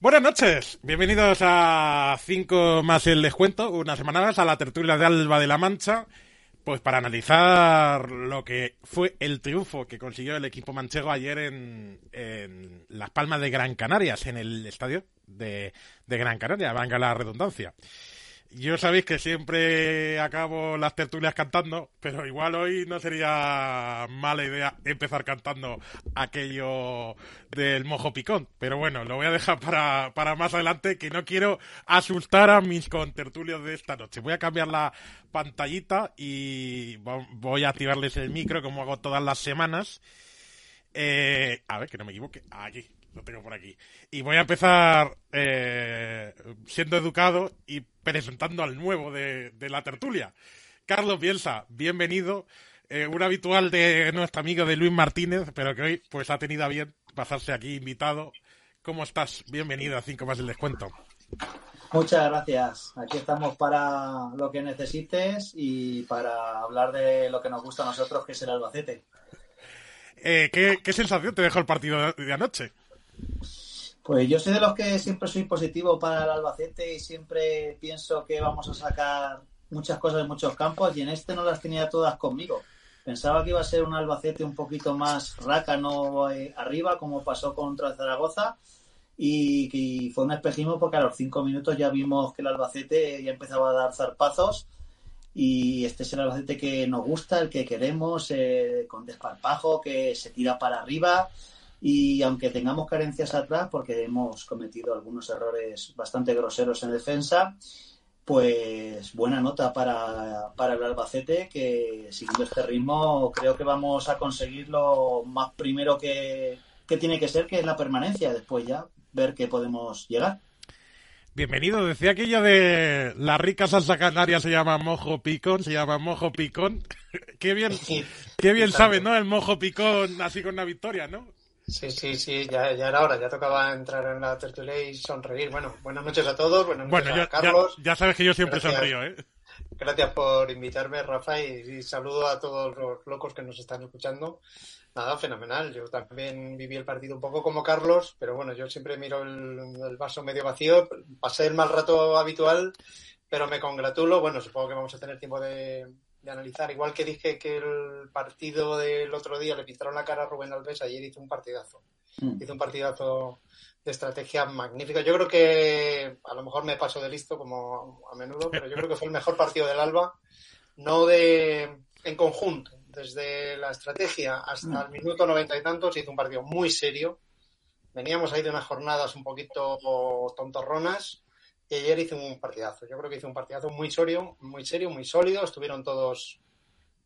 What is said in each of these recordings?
Buenas noches, bienvenidos a 5 más el descuento, una semana más a la tertulia de Alba de la Mancha, pues para analizar lo que fue el triunfo que consiguió el equipo manchego ayer en, Las Palmas de Gran Canarias, en el estadio de, de Gran Canaria, venga la redundancia. Yo sabéis que siempre acabo las tertulias cantando, pero igual hoy no sería mala idea empezar cantando aquello del mojo picón. Pero bueno, lo voy a dejar para, para más adelante, que no quiero asustar a mis contertulios de esta noche. Voy a cambiar la pantallita y vo- voy a activarles el micro como hago todas las semanas. Eh, a ver, que no me equivoque. Aquí, lo tengo por aquí. Y voy a empezar eh, siendo educado y presentando al nuevo de, de la tertulia. Carlos Bielsa, bienvenido. Eh, un habitual de nuestro amigo de Luis Martínez, pero que hoy pues ha tenido a bien pasarse aquí invitado. ¿Cómo estás? Bienvenido a 5 más el descuento. Muchas gracias. Aquí estamos para lo que necesites y para hablar de lo que nos gusta a nosotros, que es el Albacete. Eh, ¿qué, qué sensación te dejó el partido de, de anoche? Pues yo soy de los que siempre soy positivo para el Albacete y siempre pienso que vamos a sacar muchas cosas de muchos campos y en este no las tenía todas conmigo. Pensaba que iba a ser un Albacete un poquito más rácano eh, arriba, como pasó contra Zaragoza, y que fue un espejismo porque a los cinco minutos ya vimos que el Albacete ya empezaba a dar zarpazos y este es el Albacete que nos gusta, el que queremos, eh, con desparpajo, que se tira para arriba y aunque tengamos carencias atrás, porque hemos cometido algunos errores bastante groseros en defensa, pues buena nota para, para el Albacete, que siguiendo este ritmo creo que vamos a conseguir lo más primero que, que tiene que ser, que es la permanencia, después ya ver qué podemos llegar. Bienvenido, decía aquello de la rica salsa canaria se llama mojo picón, se llama mojo picón. qué bien, qué bien sabe, ¿no? El mojo picón así con una victoria, ¿no? Sí, sí, sí, ya, ya era hora, ya tocaba entrar en la tertulia y sonreír. Bueno, buenas noches a todos, buenas noches Bueno, a ya, ya, Carlos. ya sabes que yo siempre Gracias. sonrío, ¿eh? Gracias por invitarme, Rafa, y, y saludo a todos los locos que nos están escuchando. Nada, fenomenal. Yo también viví el partido un poco como Carlos, pero bueno, yo siempre miro el, el vaso medio vacío. Pasé el mal rato habitual, pero me congratulo. Bueno, supongo que vamos a tener tiempo de, de analizar. Igual que dije que el partido del otro día le pintaron la cara a Rubén Alves, ayer hizo un partidazo. Mm. Hizo un partidazo de estrategia magnífica. Yo creo que a lo mejor me paso de listo como a menudo, pero yo creo que fue el mejor partido del Alba, no de en conjunto, desde la estrategia hasta el minuto noventa y tantos hizo un partido muy serio. Veníamos ahí de unas jornadas un poquito tontorronas y ayer hizo un partidazo. Yo creo que hizo un partidazo muy serio, muy serio, muy sólido. Estuvieron todos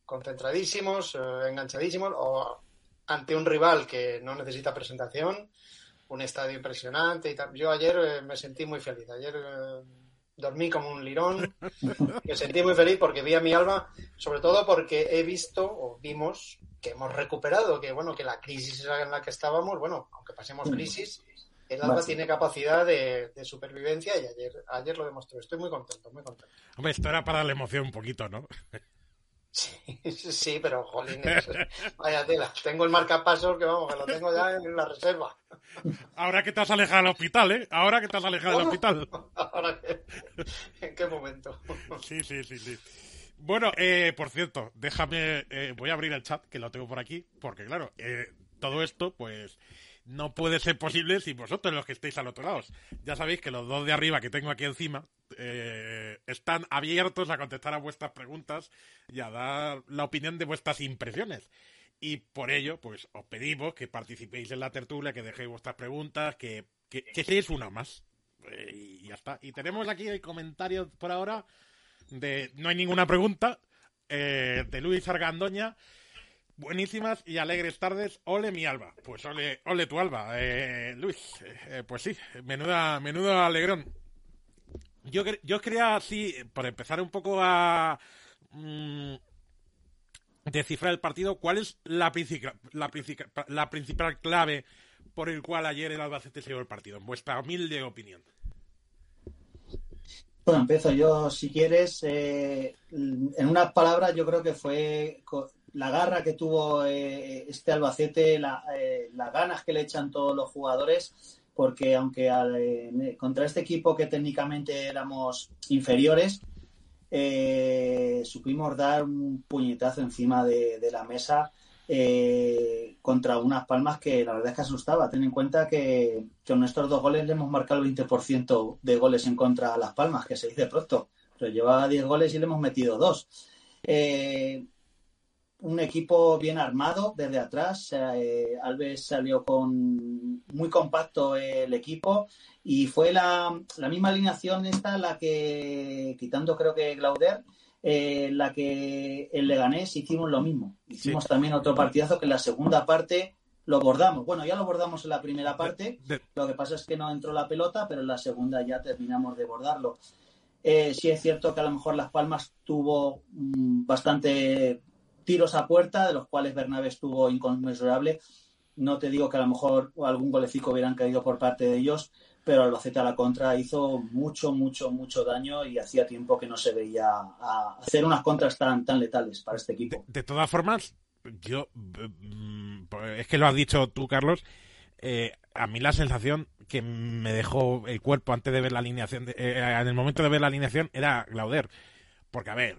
concentradísimos, eh, enganchadísimos, o ante un rival que no necesita presentación, un estadio impresionante y tal. Yo ayer eh, me sentí muy feliz. Ayer eh, dormí como un lirón. Me sentí muy feliz porque vi a mi alma, sobre todo porque he visto o vimos que hemos recuperado, que bueno, que la crisis en la que estábamos, bueno, aunque pasemos crisis, el Alba Vale. tiene capacidad de, de supervivencia y ayer, ayer lo demostró. Estoy muy contento, muy contento. Hombre, esto era para la emoción un poquito, ¿no? Sí, sí, pero jolines, vaya tela. Tengo el marcapasos que vamos, que lo tengo ya en la reserva. Ahora que te has alejado del hospital, ¿eh? Ahora que te has alejado del hospital. Ahora, que- ¿en qué momento? Sí, sí, sí, sí. Bueno, eh, por cierto, déjame, eh, voy a abrir el chat, que lo tengo por aquí, porque claro, eh, todo esto, pues, no puede ser posible sin vosotros los que estéis al otro lado. Ya sabéis que los dos de arriba que tengo aquí encima eh, están abiertos a contestar a vuestras preguntas y a dar la opinión de vuestras impresiones. Y por ello, pues, os pedimos que participéis en la tertulia, que dejéis vuestras preguntas, que, que, que seáis una más. Eh, y ya está. Y tenemos aquí el comentario por ahora de no hay ninguna pregunta eh, de Luis Argandoña buenísimas y alegres tardes. Ole mi alba. Pues ole ole tu alba. Eh, Luis eh, pues sí menuda menudo alegrón. Yo yo quería así por empezar un poco a mm, descifrar el partido cuál es la principal la, principal la principal clave por el cual ayer el Albacete se llevó el partido en vuestra humilde opinión. Bueno, empiezo yo, si quieres. Eh, en unas palabras, yo creo que fue la garra que tuvo eh, este Albacete, eh, las ganas que le echan todos los jugadores, porque aunque al, contra este equipo que técnicamente éramos inferiores, supimos dar un puñetazo encima de, de la mesa eh, contra unas palmas que la verdad es que asustaba. Ten en cuenta que con nuestros dos goles le hemos marcado el 20% de goles en contra a las palmas, que se dice pronto. Pero llevaba 10 goles y le hemos metido dos. Eh, un equipo bien armado desde atrás. Eh, Alves salió con muy compacto el equipo y fue la, la misma alineación esta la que, quitando creo que Glauder, eh, la que en Leganés hicimos lo mismo. Hicimos también otro partidazo que en la segunda parte lo bordamos. Bueno, ya lo bordamos en la primera parte. Lo que pasa es que no entró la pelota, pero en la segunda ya terminamos de bordarlo. Eh, sí es cierto que a lo mejor Las Palmas tuvo mm, bastante tiros a puerta, de los cuales Bernabé estuvo inconmensurable. No te digo que a lo mejor algún golecico hubieran caído por parte de ellos, pero Albacete a la contra hizo mucho, mucho, mucho daño y hacía tiempo que no se veía a hacer unas contras tan, tan letales para este equipo. De, todas formas, yo, mm, es que lo has dicho tú, Carlos, eh, a mí la sensación que me dejó el cuerpo antes de ver la alineación, eh, en el momento de ver la alineación, era Glauder. Porque, a ver,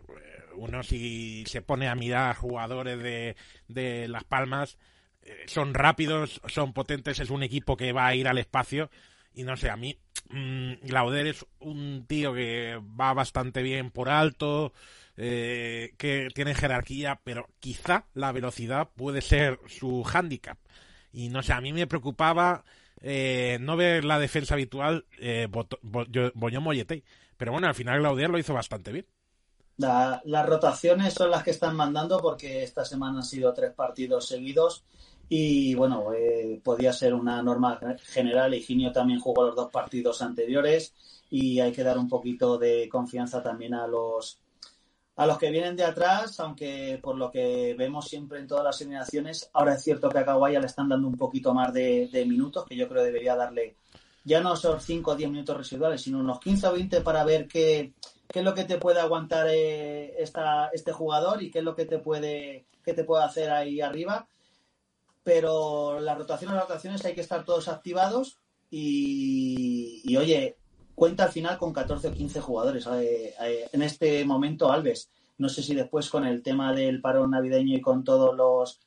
uno si se pone a mirar jugadores de, de Las Palmas, eh, son rápidos, son potentes, es un equipo que va a ir al espacio y no sé, a mí mmm, Glauder es un tío que va bastante bien por alto, eh, que tiene jerarquía, pero quizá la velocidad puede ser su hándicap. Y no sé, a mí me preocupaba eh, no ver la defensa habitual eh, Mollete. Pero bueno, al final Glauder lo hizo bastante bien. Las rotaciones son las que están mandando porque esta semana han sido tres partidos seguidos y bueno, eh, podía ser una norma general. Higinio también jugó los dos partidos anteriores y hay que dar un poquito de confianza también a los a los que vienen de atrás, aunque por lo que vemos siempre en todas las eliminaciones, ahora es cierto que a Kawaya le están dando un poquito más de, minutos, que yo creo debería darle ya no son 5 o 10 minutos residuales, sino unos 15 o 20 para ver qué, qué es lo que te puede aguantar eh, este jugador y qué es lo que te puede, qué te puede hacer ahí arriba pero las rotaciones, las rotaciones hay que estar todos activados y, oye, cuenta al final con 14 o 15 jugadores eh, eh, en este momento Alves. No sé si después con el tema del parón navideño y con todos los,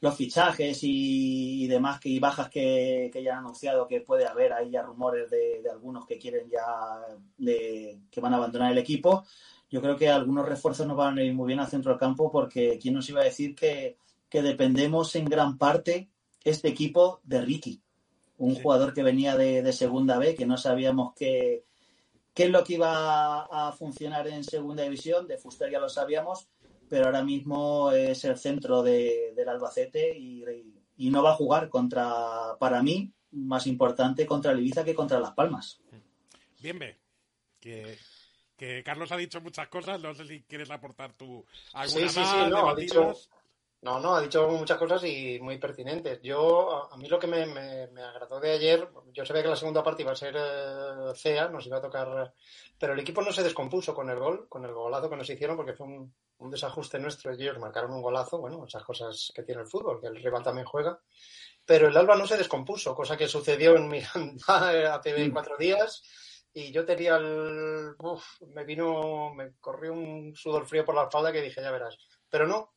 los fichajes y, demás que, y bajas que, que, ya han anunciado que puede haber, ahí ya rumores de, de algunos que quieren ya, de, que van a abandonar el equipo. Yo creo que algunos refuerzos nos van a ir muy bien al centro del campo porque quién nos iba a decir que, que dependemos en gran parte este equipo de Ricky, un jugador que venía de, segunda B, que no sabíamos qué, qué es lo que iba a, funcionar en segunda división, de Fuster ya lo sabíamos, pero ahora mismo es el centro del Albacete y, no va a jugar contra, para mí, más importante contra el Ibiza que contra Las Palmas. Bien, ve. Que, que Carlos ha dicho muchas cosas, no sé si quieres aportar tú alguna sí, sí, no, ha dicho, no, no, ha dicho muchas cosas y muy pertinentes. Yo, a, mí lo que me, me, agradó de ayer, yo sabía que la segunda parte iba a ser eh, CEA, nos iba a tocar, pero el equipo no se descompuso con el gol, con el golazo que nos hicieron, porque fue un, desajuste nuestro. Ellos marcaron un golazo, bueno, esas cosas que tiene el fútbol, que el rival también juega. Pero el Alba no se descompuso, cosa que sucedió en Miranda hace cuatro días. Y yo tenía el. Uf, me vino. Me corrió un sudor frío por la espalda que dije, ya verás. Pero no,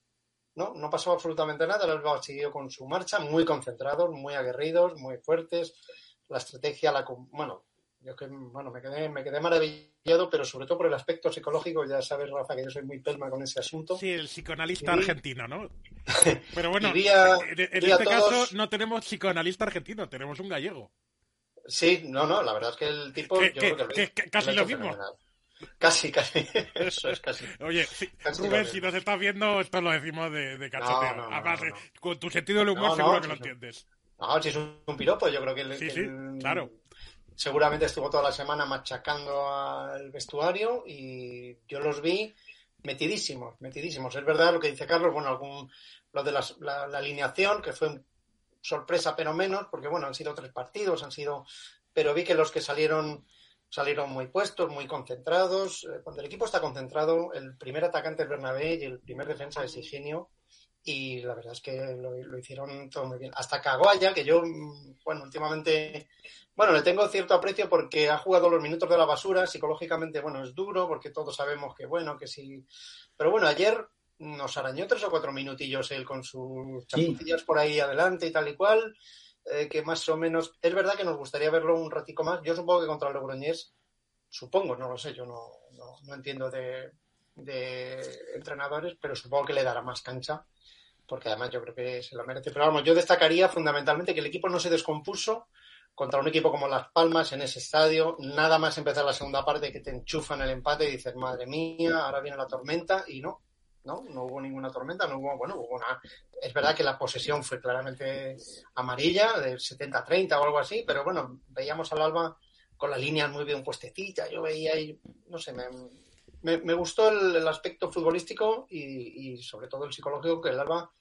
no, no pasó absolutamente nada. El Alba siguió con su marcha, muy concentrados, muy aguerridos, muy fuertes. La estrategia, la bueno, yo que, bueno, me quedé, me quedé maravillado, pero sobre todo por el aspecto psicológico. Ya sabes, Rafa, que yo soy muy pelma con ese asunto. Sí, el psicoanalista argentino, ¿no? Pero bueno, en, este caso no tenemos psicoanalista argentino, tenemos un gallego. Sí, no, no, la verdad es que el tipo. casi lo mismo. Casi, casi. Eso es casi. Oye, Rubén, si nos estás viendo, esto lo decimos de, de cacheteo. Además, con tu sentido del humor seguro que lo entiendes. No, si es un, piropo, yo creo que... El, sí, sí, claro. Seguramente estuvo toda la semana machacando al vestuario y yo los vi metidísimos, metidísimos. Es verdad lo que dice Carlos, bueno, algún lo de la, alineación, que fue sorpresa pero menos, porque bueno, han sido tres partidos, han sido, pero vi que los que salieron salieron muy puestos, muy concentrados. Eh, Cuando el equipo está concentrado, el primer atacante es Bernabé y el primer defensa es Higinio. Y la verdad es que lo, lo hicieron todo muy bien. Hasta Caguaya, que yo, mm, bueno, últimamente, bueno, le tengo cierto aprecio porque ha jugado los minutos de la basura. Psicológicamente, bueno, es duro porque todos sabemos que, bueno, que sí. Pero bueno, ayer nos arañó tres o cuatro minutillos él con sus chapucillas por ahí adelante y tal y cual eh, que más o menos es verdad que nos gustaría verlo un ratico más. Yo supongo que contra el Logroñés, supongo, no lo sé, yo no, no, no entiendo de, de, entrenadores, pero supongo que le dará más cancha, porque además yo creo que se lo merece. Pero vamos, yo destacaría fundamentalmente que el equipo no se descompuso contra un equipo como Las Palmas en ese estadio, nada más empezar la segunda parte que te enchufan el empate y dices, madre mía, ahora viene la tormenta, y no, ¿no? No hubo ninguna tormenta, no hubo, bueno, hubo una... Es verdad que la posesión fue claramente amarilla, del 70-30 o algo así, pero bueno, veíamos al Alba con la línea muy bien puestecita, yo veía ahí, no sé, me, me, gustó el, aspecto futbolístico y, y, sobre todo el psicológico, que el Alba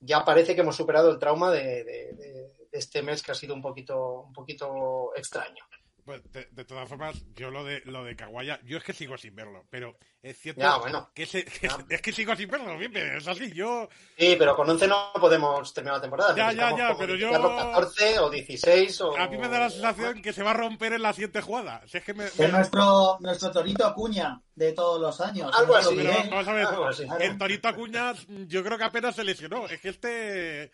ya parece que hemos superado el trauma de, de, de este mes que ha sido un poquito, un poquito extraño. Pues de, de, todas formas, yo lo de lo de Caguaya, yo es que sigo sin verlo, pero es cierto ya, bueno. que, se, que es que sigo sin verlo, bien, es así, yo... Sí, pero con 11 no podemos terminar la temporada. Ya, ya, ya, pero yo... 14 o 16 o... A mí me da la sensación que se va a romper en la siguiente jugada. Si es que me, es me... nuestro, nuestro Torito Acuña de todos los años. Algo así, pero, ¿eh? vamos a ver, Algo así. el Torito Acuña yo creo que apenas se lesionó, es que este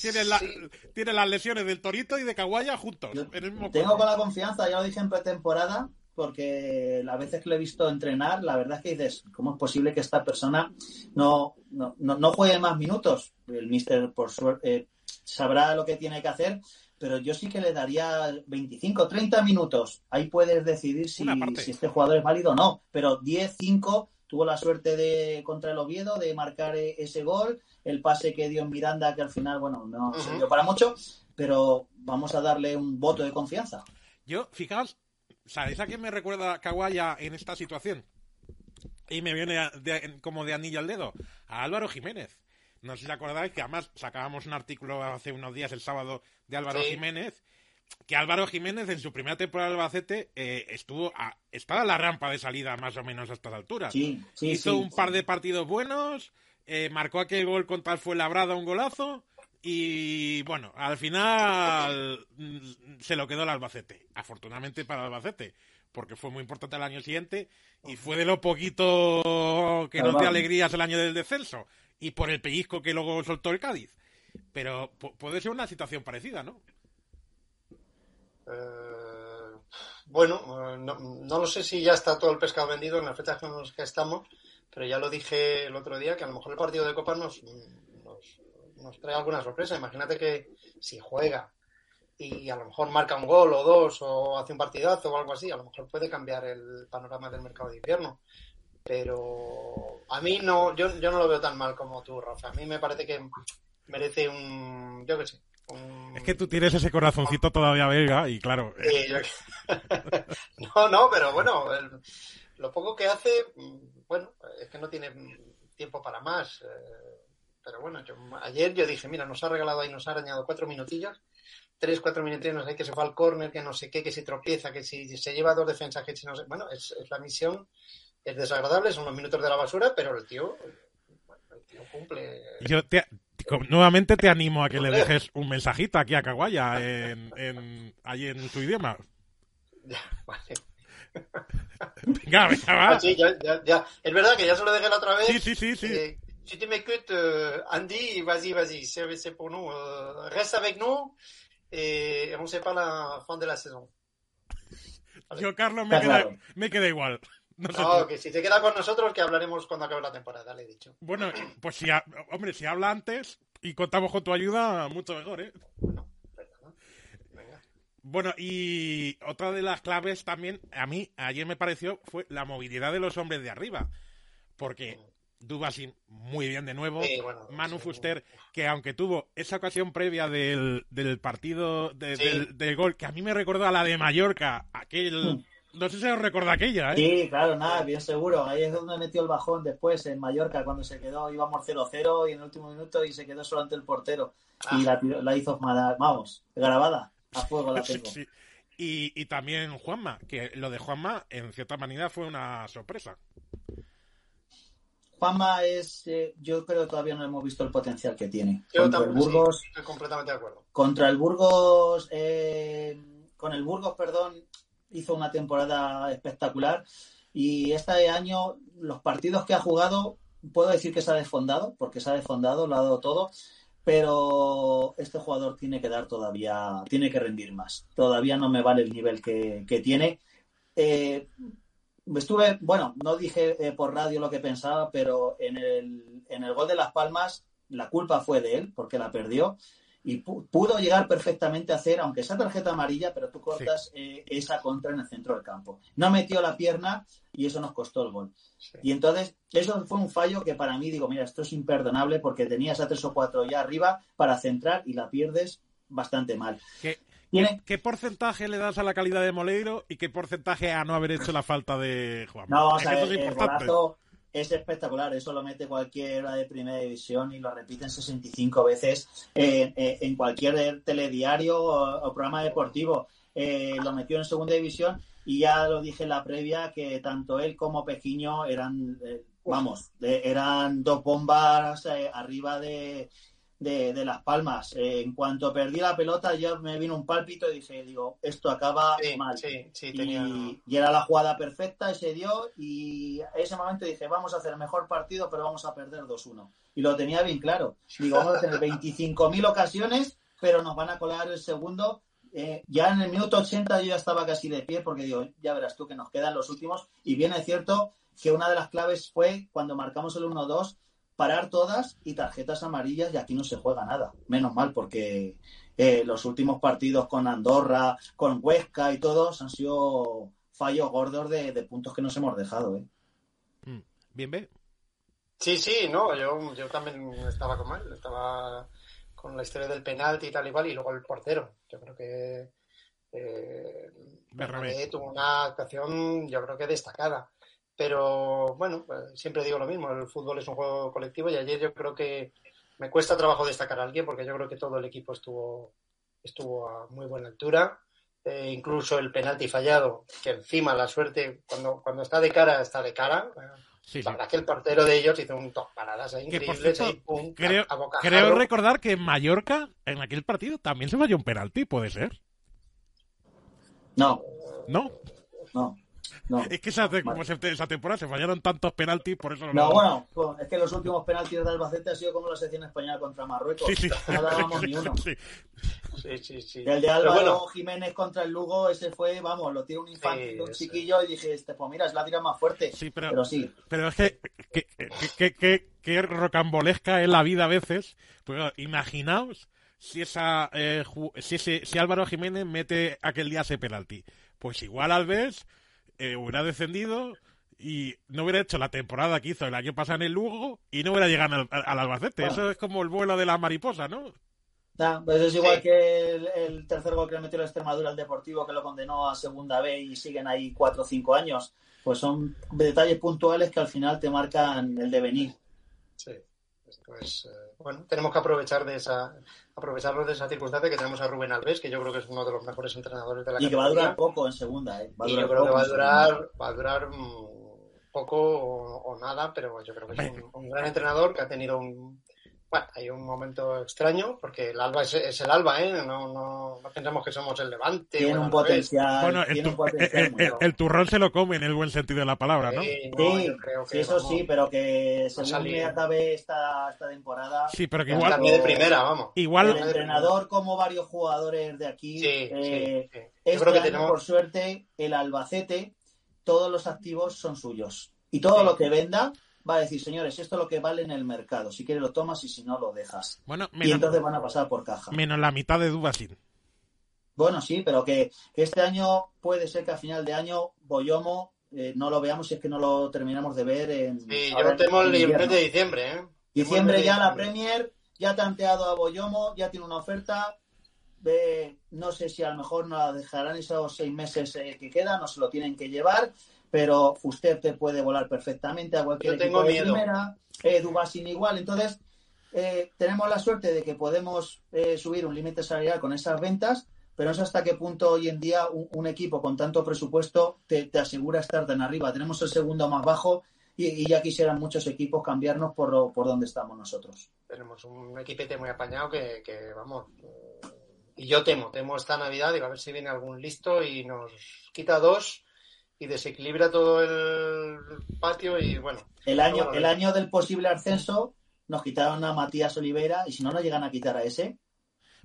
tiene, la, sí. tiene las lesiones del Torito y de Caguaya juntos. Yo tengo con la confianza, ya lo dije en pretemporada, porque las veces que lo he visto entrenar, la verdad es que dices, ¿cómo es posible que esta persona no, no, no, no juegue más minutos? El mister, por suerte, eh, sabrá lo que tiene que hacer, pero yo sí que le daría 25, 30 minutos. Ahí puedes decidir si, si este jugador es válido o no, pero 10, 5 tuvo la suerte de contra el Oviedo de marcar ese gol, el pase que dio en Miranda que al final, bueno, no uh -huh. sirvió para mucho, pero vamos a darle un voto de confianza. Yo, fijaos, ¿sabéis a qué me recuerda Kawaya en esta situación? Y me viene de, como de anillo al dedo, a Álvaro Jiménez. No sé si acordáis que además sacábamos un artículo hace unos días, el sábado, de Álvaro sí. Jiménez, que Álvaro Jiménez en su primera temporada de Albacete eh, estuvo a, estaba a la rampa de salida más o menos a estas alturas. Sí, sí, Hizo sí, un par de partidos buenos, eh, marcó aquel gol contra el Fuenlabrada, un golazo, y bueno, al final mm, se lo quedó el Albacete. Afortunadamente para el Albacete, porque fue muy importante el año siguiente y fue de lo poquito que nos dio alegrías el año del descenso y por el pellizco que luego soltó el Cádiz. Pero puede ser una situación parecida, ¿no? Eh, bueno, eh, no, no, lo sé si ya está todo el pescado vendido en las fechas con las que estamos, pero ya lo dije el otro día que a lo mejor el partido de Copa nos, nos, nos trae alguna sorpresa. Imagínate que si juega y a lo mejor marca un gol o dos o hace un partidazo o algo así, a lo mejor puede cambiar el panorama del mercado de invierno. Pero a mí no, yo, yo no lo veo tan mal como tú, Rafa. A mí me parece que merece un, yo qué sé, un... Es que tú tienes ese corazoncito todavía belga y claro. Sí, yo... no, no, pero bueno, el, lo poco que hace, bueno, es que no tiene tiempo para más. Eh, pero bueno, yo, ayer yo dije, mira, nos ha regalado ahí, nos ha arañado cuatro minutillos, tres, cuatro minutillos, no sé, que se fue al córner, que no sé qué, que si tropieza, que si se lleva dos defensas, que si no sé. Bueno, es, es la misión, es desagradable, son los minutos de la basura, pero el tío, bueno, el tío cumple. Yo te, nuevamente te animo a que le dejes un mensajito aquí a Kawaya en, en, ahí en su idioma. Ya, vale. venga, venga, va. Ah, sí, ya, ya, ya. Es verdad que ya se lo dejé la otra vez. Sí, sí, sí, sí. Eh, si tu m'écoutes, euh, Andy, vas-y, vas-y, c'est pour nous. Euh, reste avec nous et on sait pas la fin de la saison. Yo, Carlos, me, queda, me queda igual. No, no que si te queda con nosotros, que hablaremos cuando acabe la temporada, le he dicho. Bueno, pues si, ha, hombre, si habla antes y contamos con tu ayuda, mucho mejor, ¿eh? Bueno. Bueno, y otra de las claves también, a mí, ayer me pareció, fue la movilidad de los hombres de arriba. Porque Dubasin muy bien de nuevo. Sí, bueno, Manu sí. Fuster, que aunque tuvo esa ocasión previa del, del partido de, sí. del, del, gol, que a mí me recordó a la de Mallorca, aquel. No sé si os recuerda aquella, ¿eh? Sí, claro, nada, bien seguro. Ahí es donde metió el bajón después, en Mallorca, cuando se quedó, íbamos 0-0 y en el último minuto y se quedó solo ante el portero. Ah. Y la, la hizo, vamos, grabada, a fuego la tengo. Sí. Y, y también Juanma, que lo de Juanma en cierta manera fue una sorpresa. Juanma es, eh, yo creo que todavía no hemos visto el potencial que tiene. Yo contra el también sí, Burgos, estoy completamente de acuerdo. contra el Burgos, eh, con el Burgos, perdón, hizo una temporada espectacular y este año los partidos que ha jugado, puedo decir que se ha desfondado, porque se ha desfondado, lo ha dado todo, pero este jugador tiene que dar todavía, tiene que rendir más. Todavía no me vale el nivel que, que tiene. Eh, estuve, bueno, no dije eh, por radio lo que pensaba, pero en el, en el gol de Las Palmas la culpa fue de él porque la perdió y pu- pudo llegar perfectamente a hacer, aunque sea tarjeta amarilla, pero tú cortas eh, esa contra en el centro del campo. No metió la pierna y eso nos costó el gol. Sí. Y entonces, eso fue un fallo que para mí digo, mira, esto es imperdonable porque tenías a tres o cuatro ya arriba para centrar y la pierdes bastante mal. ¿Qué, Tiene, ¿Qué porcentaje le das a la calidad de Moleiro y qué porcentaje a no haber hecho la falta de Juanma? No, vamos Es a que ver, eso es el importante. golazo es espectacular. Eso lo mete cualquiera de primera división y lo repiten 65 veces eh, eh, en cualquier telediario o, programa deportivo. Eh, lo metió en segunda división y ya lo dije en la previa que tanto él como Pequiño eran, eh, vamos, de- eran dos bombas eh, arriba de, de, de Las Palmas. Eh, en cuanto perdí la pelota, ya me vino un pálpito y dije, digo, esto acaba Sí, mal. sí, sí, tenía... Y, y era la jugada perfecta y se dio y a ese momento dije, vamos a hacer el mejor partido, pero vamos a perder 2-1. Y lo tenía bien claro. Digo, vamos a tener 25.000 ocasiones, pero nos van a colar el segundo. Eh, ya en el minuto 80 yo ya estaba casi de pie porque digo, ya verás tú que nos quedan los últimos. Y bien es cierto que una de las claves fue cuando marcamos el 1-2, parar todas y tarjetas amarillas y aquí no se juega nada. Menos mal porque eh, los últimos partidos con Andorra, con Huesca y todos han sido fallos gordos de, de puntos que nos hemos dejado. ¿eh? Mm. Bien, ve. Sí, sí, no, yo, yo también estaba con él, estaba con la historia del penalti y tal y cual, y luego el portero. Yo creo que eh, tuvo una actuación, yo creo que destacada. Pero bueno, pues, siempre digo lo mismo, el fútbol es un juego colectivo y ayer yo creo que me cuesta trabajo destacar a alguien porque yo creo que todo el equipo estuvo, estuvo a muy buena altura. Eh, incluso el penalti fallado, que encima la suerte, cuando, cuando está de cara, está de cara. Sí, sí. La verdad que el portero de ellos hizo un top paradas ahí increíbles. cierto, ahí, pum, Creo, a- a bocajarro. creo recordar que en Mallorca, en aquel partido, también se falló un penalti, puede ser. No, ¿No? no, no. Es que esa, como se- esa temporada se fallaron tantos penaltis, por eso No, bueno, pues, es que los últimos penaltis de Albacete ha sido como la sección española contra Marruecos. Sí, sí. No dábamos ni Sí, uno. sí. Sí, sí, sí. El de Álvaro bueno, Jiménez contra el Lugo, ese fue, vamos, lo tiene un infantil, Sí, un chiquillo, y dije, este, pues mira, es la tira más fuerte. Sí, pero, Pero sí, pero es que, que, que, que- que- rocambolesca es la vida a veces. Pues imaginaos si esa eh, si, ese, si Álvaro Jiménez mete aquel día ese penalti. Pues igual Alves eh, hubiera descendido y no hubiera hecho la temporada que hizo el año pasado en el Lugo y no hubiera llegado al, al Albacete. Bueno. Eso es como el vuelo de la mariposa, ¿no? Nah, pues es igual Sí. que el, el tercer gol que le metió la Extremadura al Deportivo, que lo condenó a segunda B y siguen ahí cuatro o cinco años. Pues son detalles puntuales que al final te marcan el devenir. sí. Pues, eh, bueno, tenemos que aprovechar de esa, aprovecharlo de esa circunstancia que tenemos a Rubén Alves, que yo creo que es uno de los mejores entrenadores de la Y que va a durar poco en segunda, ¿eh? Va a Y durar yo creo que poco va a durar, va a durar mm, poco o, o nada, pero yo creo que es un, un gran entrenador que ha tenido un, bueno, hay un momento extraño porque el Alba es, es el Alba, ¿eh? No, no, no pensamos que somos el Levante. Tiene un potencial. bueno, el, tiene un tu- eh, potencial eh, muy eh, grande. el turrón se lo come en el buen sentido de la palabra, ¿no? Sí, no, Sí, yo creo que sí, eso vamos, sí, pero que según salir. me acabe esta, esta temporada, Sí, pero que igual, También de primera, vamos. igual el entrenador como varios jugadores de aquí, Sí, eh, sí, sí. Yo este creo que año, tenemos. por suerte, el Albacete, todos los activos son suyos. Y todo Sí. lo que venda va a decir, señores, esto es lo que vale en el mercado. Si quieres lo tomas y si no lo dejas. bueno, Y entonces van a pasar por caja. menos la mitad de Dubasin. Bueno, sí, pero que, que este año puede ser que a final de año Boyomo eh, no lo veamos si es que no lo terminamos de ver en. Sí, yo temo en el mes de diciembre, ¿eh? Diciembre ya la. Premier, ya ha tanteado a Boyomo, ya tiene una oferta. Ve, no sé si a lo mejor nos la dejarán esos seis meses eh, que quedan, no se lo tienen que llevar, pero Fuster te puede volar perfectamente a cualquier Yo tengo equipo de miedo. primera, eh, Dubasin igual. Entonces, eh, tenemos la suerte de que podemos eh, subir un límite salarial con esas ventas, pero no sé hasta qué punto hoy en día un, un equipo con tanto presupuesto te, te, asegura estar tan arriba. Tenemos el segundo más bajo y, y ya quisieran muchos equipos cambiarnos por, lo, por donde estamos nosotros. Tenemos un equipete muy apañado que, que vamos, y yo temo, temo esta Navidad, digo, a ver si viene algún listo y nos quita dos y desequilibra todo el patio y bueno. El año, bueno, el año del posible ascenso nos quitaron a Matías Olivera y si no nos llegan a quitar a ese.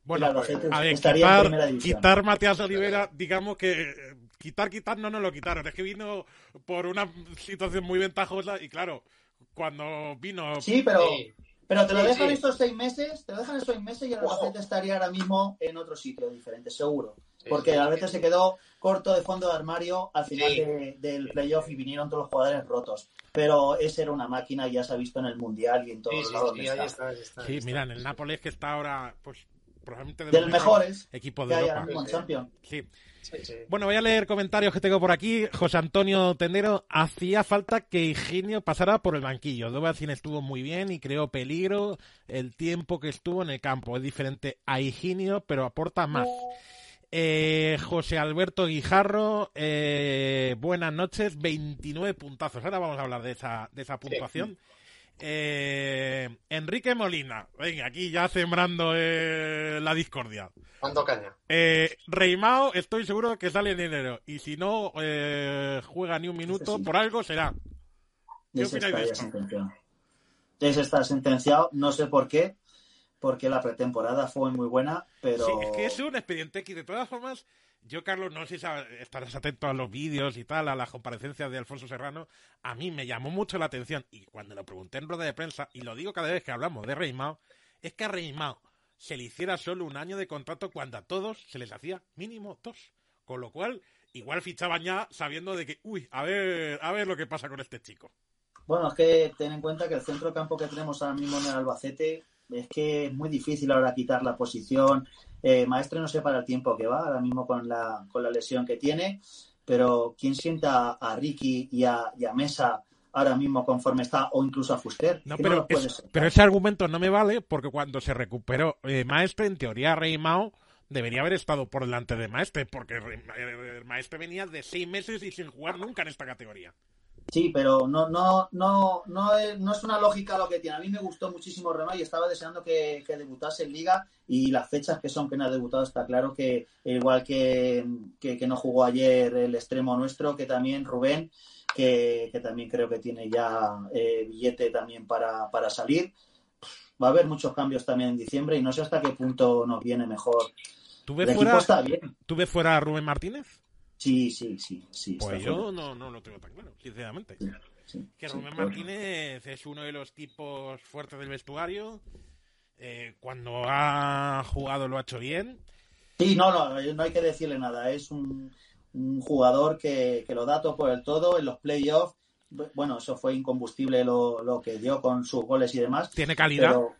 Bueno, a ver, quitar, quitar Matías Olivera, digamos que quitar, quitar, no nos lo quitaron. Es que vino por una situación muy ventajosa y claro, cuando vino. Sí, pero. Sí. Pero te lo sí, dejan sí. estos seis meses, te lo dejan estos seis meses y el Albacete estaría ahora mismo en otro sitio diferente, seguro. Porque el Albacete se quedó corto de fondo de armario al final de, del playoff y vinieron todos los jugadores rotos. Pero ese era una máquina, ya se ha visto en el Mundial y en todos los lados. Sí, ahí está, ahí está, sí, mira, en el Nápoles que está ahora, pues probablemente de los mejores equipos de Europa. Sí. Sí, sí. Bueno, voy a leer comentarios que tengo por aquí. José Antonio Tendero, hacía falta que Higinio pasara por el banquillo. Dovacin estuvo muy bien y creó peligro el tiempo que estuvo en el campo. Es diferente a Higinio, pero aporta más. Eh, José Alberto Guijarro, eh, buenas noches, 29 puntazos. Ahora vamos a hablar de esa, de esa puntuación. Sí. Eh, Enrique Molina, venga, aquí ya sembrando eh, la discordia. Mando caña. Eh, Reimao, estoy seguro que sale en enero. Y si no eh, juega ni un minuto, por algo será. ¿Qué opináis de esto? Ese está sentenciado, no sé por qué, porque la pretemporada fue muy buena, pero... Sí, es que es un expediente X. De todas formas, yo, Carlos, no sé si estarás atento a los vídeos y tal, a las comparecencias de Alfonso Serrano. A mí me llamó mucho la atención, y cuando lo pregunté en rueda de prensa, y lo digo cada vez que hablamos de Reimao, es que a Reimao se le hiciera solo un año de contrato cuando a todos se les hacía mínimo dos. Con lo cual, igual fichaban ya sabiendo de que, uy, a ver, a ver lo que pasa con este chico. Bueno, es que ten en cuenta que el centro de campo que tenemos ahora mismo en el Albacete es que es muy difícil ahora quitar la posición. Eh, Maestre no sé para el tiempo que va, ahora mismo con la, con la lesión que tiene, pero ¿quién sienta a Ricky y a, y a Mesa ahora mismo conforme está o incluso a Fuster? No, pero, no es, pero, ese argumento no me vale porque cuando se recuperó eh, Maestre, en teoría Reimao debería haber estado por delante de Maestre porque el Maestre venía de seis meses y sin jugar nunca en esta categoría. Sí, pero no, no, no, no, es, no es una lógica lo que tiene. A mí me gustó muchísimo Rema y estaba deseando que, que, debutase en Liga y las fechas que son que no ha debutado está claro que igual que, que, que no jugó ayer el extremo nuestro, que también Rubén, que, que también creo que tiene ya eh, billete también para, para salir. Va a haber muchos cambios también en diciembre y no sé hasta qué punto nos viene mejor. ¿Tú ves, fuera, ¿tú ves fuera a Rubén Martínez? Sí, sí, sí. sí pues yo no, no lo tengo tan claro, sinceramente. Sí, sí, que Rubén Martínez es uno de los tipos fuertes del vestuario. Eh, cuando ha jugado lo ha hecho bien. Sí, no, no, no hay que decirle nada. Es un, un jugador que, que, lo da todo por el todo en los playoffs. Bueno, eso fue incombustible lo, lo, que dio con sus goles y demás. Tiene calidad. Pero,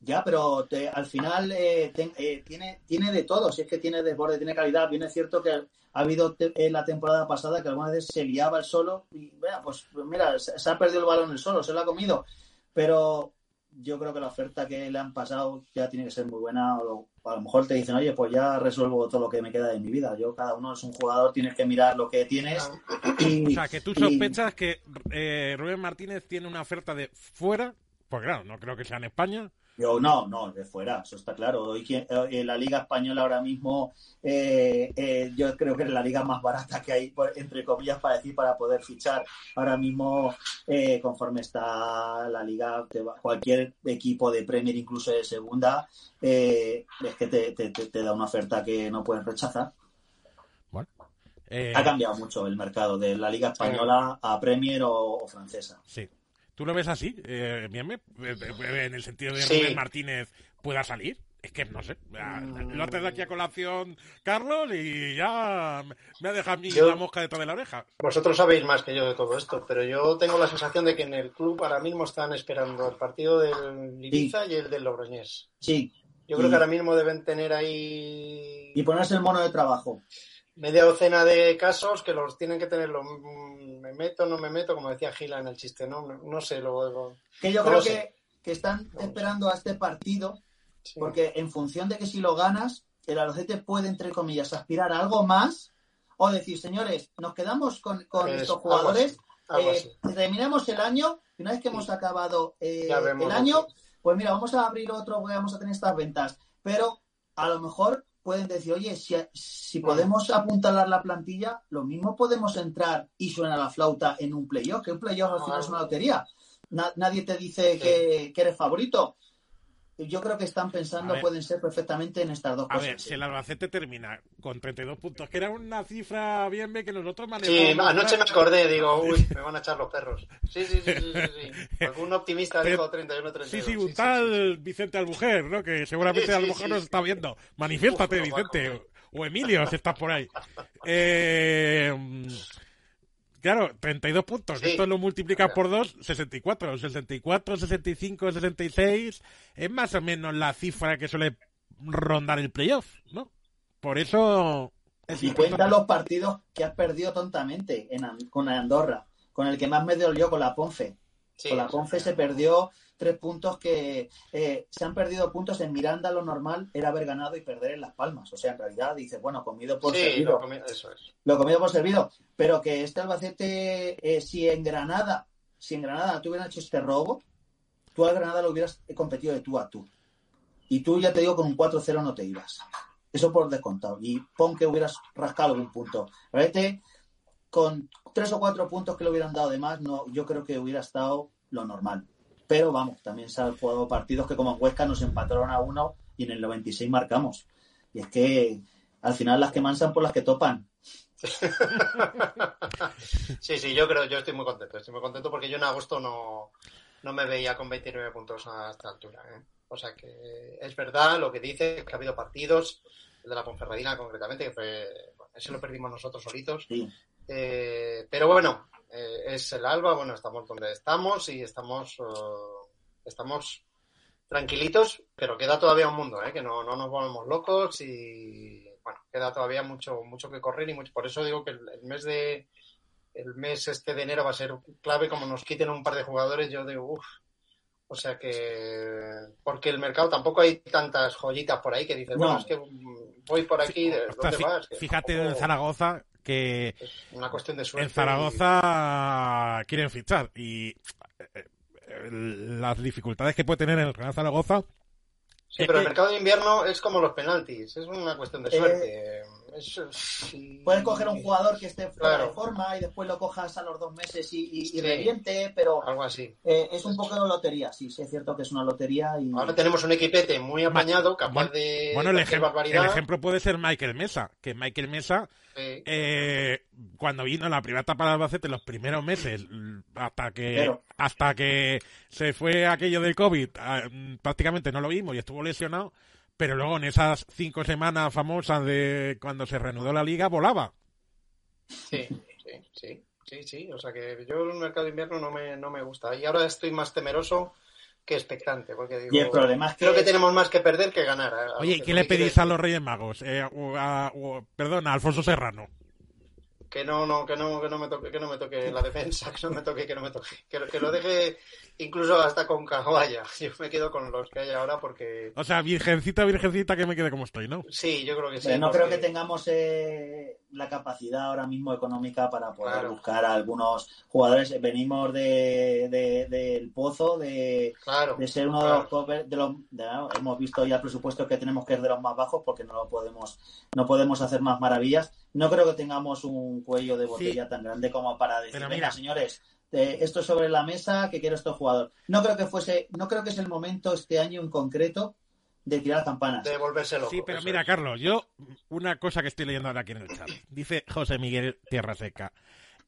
ya, pero te, al final eh, te, eh, tiene, tiene de todo. Si es que tiene desborde, tiene calidad. Bien es cierto que ha habido te, en la temporada pasada que algunas veces se liaba el solo y, vea, pues mira, se, se, ha perdido el balón el solo, se lo ha comido. Pero yo creo que la oferta que le han pasado ya tiene que ser muy buena. O, a lo mejor te dicen, oye, pues ya resuelvo todo lo que me queda de mi vida. Yo, cada uno es un jugador, tienes que mirar lo que tienes. Y, o sea, que tú sospechas y... que eh, Rubén Martínez tiene una oferta de fuera, pues claro, no creo que sea en España. Yo no, no, de fuera, eso está claro. Hoy eh, la Liga Española ahora mismo, eh, eh, yo creo que es la liga más barata que hay, entre comillas, para decir, para poder fichar. Ahora mismo, eh, conforme está la Liga, cualquier equipo de Premier, incluso de segunda, eh, es que te, te, te, da una oferta que no puedes rechazar. Bueno, ha cambiado mucho el mercado de la Liga Española a Premier o, o francesa. Sí. ¿Tú lo ves así, eh, Miame? En el sentido de sí. Rubén Martínez pueda salir. Es que no sé. Lo haces de aquí a colación, Carlos, y ya me ha dejado a mí yo, la mosca detrás de la oreja. Vosotros sabéis más que yo de todo esto, pero yo tengo la sensación de que en el club ahora mismo están esperando el partido del Ibiza sí. y el del Logroñés. Sí. Yo creo que ahora mismo deben tener ahí. Y ponerse el mono de trabajo media docena de casos que los tienen que tener, me meto, no me meto, como decía Gila en el chiste, no, no sé, lo, lo Que yo creo que, que, están esperando a este partido, sí. porque en función de que si lo ganas, el Albacete puede, entre comillas, aspirar a algo más o decir, señores, nos quedamos con, con Es estos algo jugadores, así, algo eh, terminamos el año y una vez que hemos acabado eh, el año, pues mira, vamos a abrir otro, vamos a tener estas ventas. Pero a lo mejor pueden decir, oye, si, si podemos apuntalar la plantilla, lo mismo podemos entrar y suena la flauta en un playoff, que un playoff al final es una lotería. Na- nadie te dice que, que eres favorito. Yo creo que están A pensando, ver. pueden ser perfectamente en estas dos A cosas. ver, sí. si el Albacete termina con 32 puntos, que era una cifra bien bien que nosotros Sí, manejamos. anoche me acordé, digo, uy, me van a echar los perros. Sí, sí, sí, sí, sí. sí. Algún optimista Pero- dijo 31, 32. Sí, sí, un tal Vicente Albujer, ¿no? Que seguramente Sí, a lo sí, mejor sí, nos sí. está viendo. Manifiéstate, Vicente. O Emilio, si estás por ahí. Eh, claro, 32 puntos. Sí. Esto lo multiplicas por 2, 64. 64, 65, 66. Es más o menos la cifra que suele rondar el playoff, ¿no? Por eso... es Y cuenta los partidos que has perdido tontamente en, con Andorra, con el que más me dolió, con la Ponfe. Sí, con la Ponfe se perdió tres puntos que eh, se han perdido puntos en Miranda, lo normal era haber ganado y perder en Las Palmas. O sea, en realidad dices, bueno, comido por Sí, servido. lo comí- eso es. Lo comido por servido. Pero que este Albacete, eh, si en Granada, si en Granada te hubieran hecho este robo, tú al Granada lo hubieras competido de tú a tú. Y tú, ya te digo, con un 4-0 no te ibas. Eso por descontado. Y pon que hubieras rascado algún punto. Realmente, con tres o cuatro puntos que le hubieran dado de más, no, yo creo que hubiera estado lo normal. Pero vamos, también se han jugado partidos que como en Huesca nos empataron a uno y en el 96 marcamos. Y es que al final las que mansan por las que topan. Sí, sí, yo creo, yo estoy muy contento. Estoy muy contento porque yo en agosto no, no me veía con 29 puntos a esta altura. ¿eh? O sea que es verdad lo que dice, que ha habido partidos, el de la Ponferradina concretamente, que fue, bueno, ese lo perdimos nosotros solitos. Sí. Eh, pero bueno, eh, es el Alba, bueno, estamos donde estamos y estamos, eh, estamos tranquilitos, pero queda todavía un mundo, ¿eh? que no, no nos volvemos locos y bueno, queda todavía mucho, mucho que correr y mucho, por eso digo que el, el mes de el mes este de enero va a ser clave, como nos quiten un par de jugadores, yo digo, uff, o sea que porque el mercado tampoco hay tantas joyitas por ahí que dices, No. bueno, es que voy por aquí, ¿de Ostras, ¿dónde vas? Fíjate en Zaragoza que es una cuestión de suerte. en Zaragoza quieren fichar y eh, eh, las dificultades que puede tener el Real Zaragoza Sí, pero el mercado de invierno es como los penaltis, es una cuestión de Eh, sí. Puedes coger un jugador que esté fuera Claro. de forma y después lo cojas a los dos meses y, y- y Sí. reviente, pero Algo así. eh, es un poco de lotería. Sí, sí, es cierto que es una lotería y Ahora tenemos un equipete muy apañado, capaz de bueno el, ejem- barbaridad. el ejemplo puede ser Michael Mesa que Michael Mesa Sí. eh, cuando vino la primera etapa de Albacete los primeros meses hasta que Pero- hasta que se fue aquello del COVID ah, mm, prácticamente no lo vimos y estuvo lesionado pero luego en esas cinco semanas famosas de cuando se reanudó la liga volaba Sí, sí, sí, sí, sí. O sea que yo el mercado de invierno no me, no me gusta. Y ahora estoy más temeroso que expectante, porque digo, Y el problema es que- creo que tenemos más que perder que ganar. ¿eh? oye ¿y qué le pedís a los Reyes Magos Eh, o a- o- perdón a Alfonso Serrano que no, no, que no, que no me toque, que no me toque la defensa, que no me toque, que no me toque, que, lo- que lo deje incluso hasta con Caguaya. Yo me quedo con los que hay ahora porque o sea virgencita virgencita que me quede como estoy no sí, yo creo que sí. Pero no porque- creo que tengamos eh, la capacidad ahora mismo económica para poder Claro. buscar a algunos jugadores. Venimos de, de- del pozo, de, Claro, de ser uno claro. de los top- de los de- hemos visto ya el presupuesto que tenemos que es de los más bajos porque no lo podemos no podemos hacer más maravillas no creo que tengamos un cuello de botella tan grande como para decir Pero mira. señores eh, esto es sobre la mesa que quiero este jugador no creo que fuese no creo que es el momento este año en concreto de tirar campanas de volverse loco. Sí, pero mira, es. Carlos, yo una cosa que estoy leyendo ahora aquí en el chat. Dice José Miguel Tierra Seca.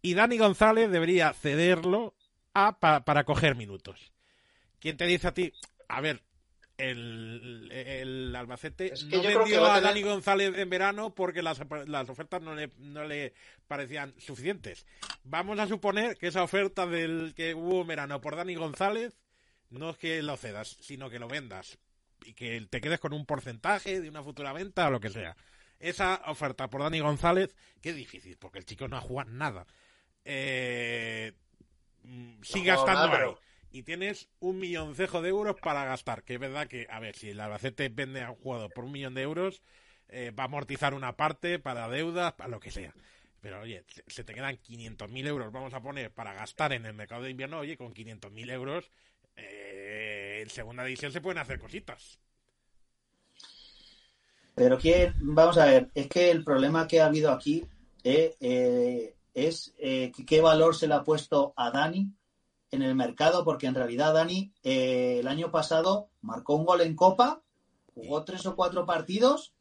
Y Dani González debería cederlo a pa- para coger minutos. ¿Quién te dice a ti? A ver, el, el Albacete Es que no vendió a tener- Dani González en verano porque las, las ofertas no le, no le parecían suficientes. Vamos a suponer que esa oferta del que hubo en verano por Dani González no es que lo cedas, sino que lo vendas y que te quedes con un porcentaje de una futura venta o lo que sea. Esa oferta por Dani González, es difícil, porque el chico no ha jugado nada. Eh, mm, sigue gastando nada, ahí. pero- Y tienes un milloncejo de euros para gastar. Que es verdad que, a ver, si el Albacete vende a un jugador por un millón de euros, eh, va a amortizar una parte para deudas, para lo que sea. Pero oye, se- te quedan 500.000 euros, vamos a poner, para gastar en el mercado de invierno. Oye, con 500.000 euros, eh, en segunda división se pueden hacer cositas. Pero quién, vamos a ver, es que el problema que ha habido aquí eh, eh, es eh, que- qué valor se le ha puesto a Dani en el mercado, porque en realidad Dani eh, el año pasado marcó un gol en Copa, jugó tres o cuatro partidos,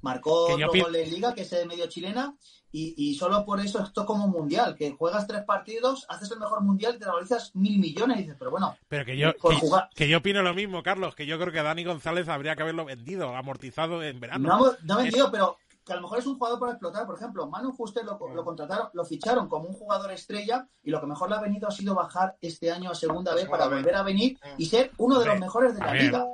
marcó Que yo otro pi- gol en Liga, que es de medio chilena, y, y solo por eso esto es como un mundial, que juegas tres partidos, haces el mejor mundial, te realizas mil millones, y dices, pero bueno, Pero que yo, Por que, jugar. que yo opino lo mismo, Carlos, que yo creo que Dani González habría que haberlo vendido, amortizado en verano. No, no vendido, pero que a lo mejor es un jugador para explotar. Por ejemplo, Manu lo, lo contrataron, lo ficharon como un jugador estrella y lo que mejor le ha venido ha sido bajar este año a segunda vez para volver a venir y ser uno de los mejores de la liga.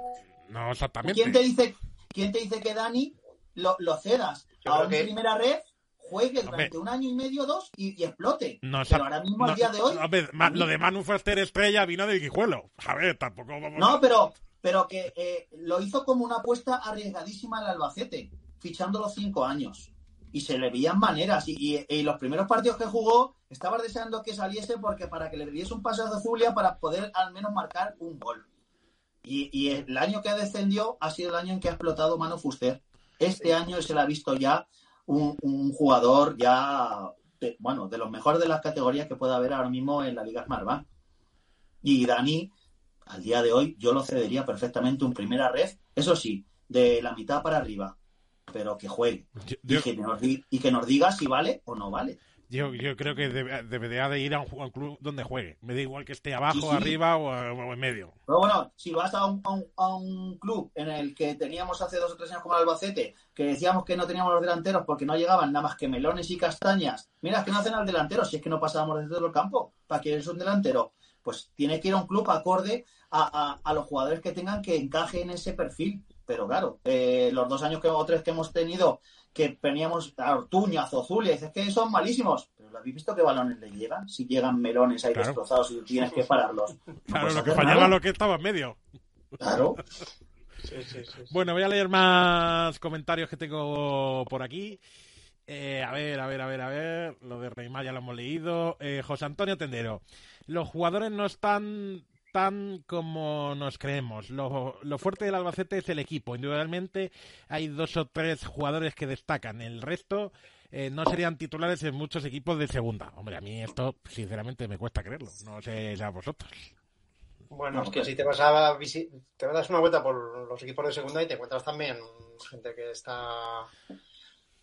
No exactamente. ¿Quién te dice, quién te dice que Dani lo, lo cedas a creo un que- primera red, juegue durante un año y medio, dos y, y explote? No, pero ahora mismo, no, al día de hoy, hombre, ma- lo de Manu Foster estrella vino del Guijuelo. A ver, tampoco vamos No, pero, pero que eh, lo hizo como una apuesta arriesgadísima al Albacete, fichándolo cinco años. Y se le veían maneras. Y, y- y los primeros partidos que jugó, estaba deseando que saliese porque para que le diese un paseo de Zulia para poder al menos marcar un gol. Y, y el año que descendió ha sido el año en que ha explotado Manu Fuster. Este año se le ha visto ya un, un jugador ya, de- bueno, de los mejores de las categorías que pueda haber ahora mismo en la Liga Smartbank. Y Dani, al día de hoy, yo lo cedería perfectamente un primera red, eso sí, de la mitad para arriba, pero que juegue. Yo, Y que nos, di- y que nos diga si vale o no vale. yo- yo creo que debe- debería de ir a un, club donde juegue. Me da igual que esté abajo, Sí, sí. arriba o, o en medio. Pero bueno, si vas a un, a un- a un club en el que teníamos hace dos o tres años como el Albacete, que decíamos que no teníamos los delanteros porque no llegaban nada más que melones y castañas, mira, es que no hacen al delantero, si es que no pasábamos desde todo el campo, para que eres un delantero, pues tiene que ir a un club acorde a, a- a los jugadores que tengan que encaje en ese perfil. Pero claro, eh, los dos años que, o tres que hemos tenido, que teníamos a Ortuño, a Zozulia, dices que son malísimos. Pero ¿lo habéis visto qué balones le llegan? Si llegan melones ahí Claro. destrozados y tienes que pararlos. No Claro, puedes lo que fallaba nada. lo que estaba en medio. Claro. Sí, sí, sí, sí. Bueno, voy a leer más comentarios que tengo por aquí. Eh, a ver, a ver, a ver, a ver. Lo de Reymar ya lo hemos leído. Eh, José Antonio Tendero. Los jugadores no están tan como nos creemos. Lo, fuerte del Albacete es el equipo. Individualmente hay dos o tres jugadores que destacan. El resto eh, no serían titulares en muchos equipos de segunda. Hombre, a mí esto, sinceramente, me cuesta creerlo. No sé a vosotros. Bueno, No, es que si te vas a te das una vuelta por los equipos de segunda y te encuentras también gente que está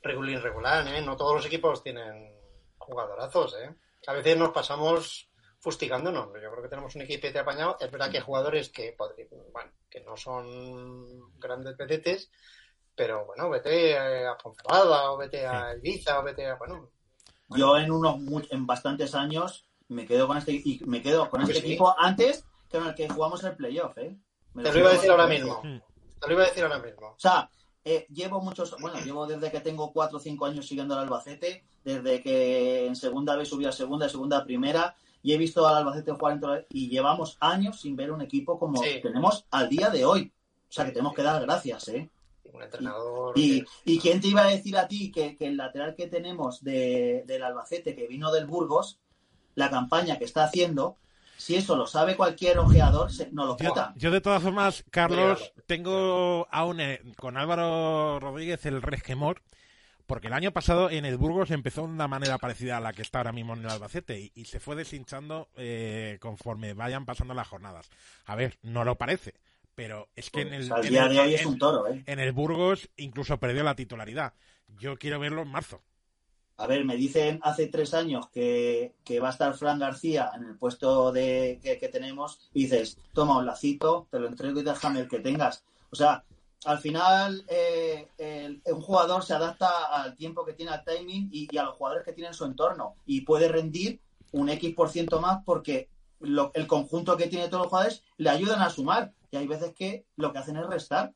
regular, regular, ¿eh? No todos los equipos tienen jugadorazos, ¿eh? A veces nos pasamos fustigándonos. Yo creo que tenemos un equipete apañado. Es verdad que hay jugadores que, bueno, que no son grandes petetes, pero bueno, vete a Ponferrada o vete a Ibiza o vete a, bueno, Yo en unos en bastantes años me quedo con este y me quedo con este sí. equipo antes que con el que jugamos el playoff, ¿eh? Me te lo iba a decir ahora mismo. Te lo iba a decir ahora mismo. O sea, eh, llevo muchos, bueno, llevo desde que tengo cuatro o cinco años siguiendo al Albacete, desde que en segunda vez subí a segunda, segunda a primera, y he visto al Albacete jugar en toda- y llevamos años sin ver un equipo como Sí. tenemos al día de hoy. O sea que tenemos que dar gracias, ¿eh? Un entrenador. Y, que- y quién te iba a decir a ti que, que el lateral que tenemos de, del Albacete, que vino del Burgos, la campaña que está haciendo, si eso lo sabe cualquier ojeador, se, no lo quita. yo de todas formas, Carlos, tengo aún eh, con Álvaro Rodríguez el resquemor, porque el año pasado en el Burgos empezó de una manera parecida a la que está ahora mismo en el Albacete y, y se fue deshinchando eh, conforme vayan pasando las jornadas. A ver, no lo parece, pero es que en el, día el- de hoy es un toro, ¿eh? en el Burgos incluso perdió la titularidad. Yo quiero verlo en marzo. A ver, me dicen hace tres años que, que va a estar Fran García en el puesto de que, que tenemos y dices, toma un lacito, te lo entrego y déjame el que tengas. O sea, al final eh, el- un jugador se adapta al tiempo que tiene, al timing y, y a los jugadores que tiene en su entorno y puede rendir un X por ciento más porque lo- el conjunto que tiene todos los jugadores le ayudan a sumar y hay veces que lo que hacen es restar.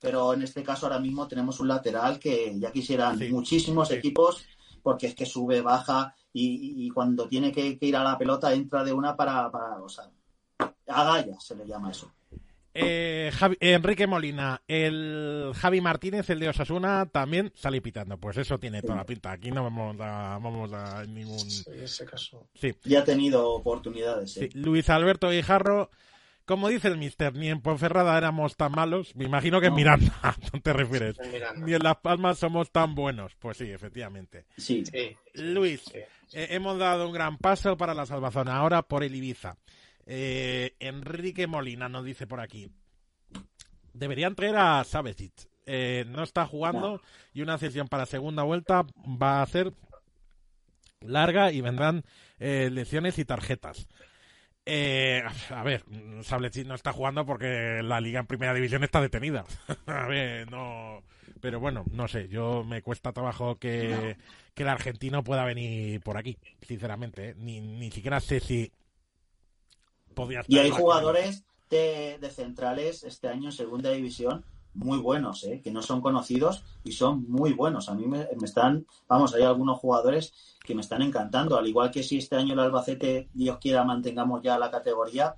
Pero en este caso ahora mismo tenemos un lateral que ya quisieran Sí, muchísimos sí. equipos porque es que sube, baja y, y cuando tiene que, que ir a la pelota entra de una para, para o sea, agallas se le llama eso. Eh, Javi- Enrique Molina, el Javi Martínez, el de Osasuna, también sale pitando. Pues eso tiene toda la pinta. Aquí no vamos a, vamos a ningún... En ese caso. Sí. Ya ha tenido oportunidades. Sí, ¿eh? Luis Alberto Guijarro, como dice el mister, ni en Ponferrada éramos tan malos. Me imagino que en No. Miranda, ¿no te refieres? En Miranda. Ni en Las Palmas somos tan buenos. Pues sí, efectivamente. Sí. Sí, sí, Luis, sí. eh, hemos dado un gran paso para la salvación. Ahora por el Ibiza. Eh, Enrique Molina nos dice por aquí. Deberían traer a Savesic. Eh, no está jugando y una sesión para segunda vuelta va a ser larga y vendrán eh, lecciones y tarjetas. Eh, a ver, Sablechit no está jugando porque la liga en primera división está detenida. a ver, no. Pero bueno, no sé, yo me cuesta trabajo que, que el argentino pueda venir por aquí, sinceramente. ¿eh? Ni, ni siquiera sé si estar Y hay jugadores de, de centrales este año en segunda división muy buenos, ¿eh? que no son conocidos y son muy buenos. A mí me, me están, vamos, hay algunos jugadores que me están encantando, al igual que si este año el Albacete, Dios quiera, mantengamos ya la categoría,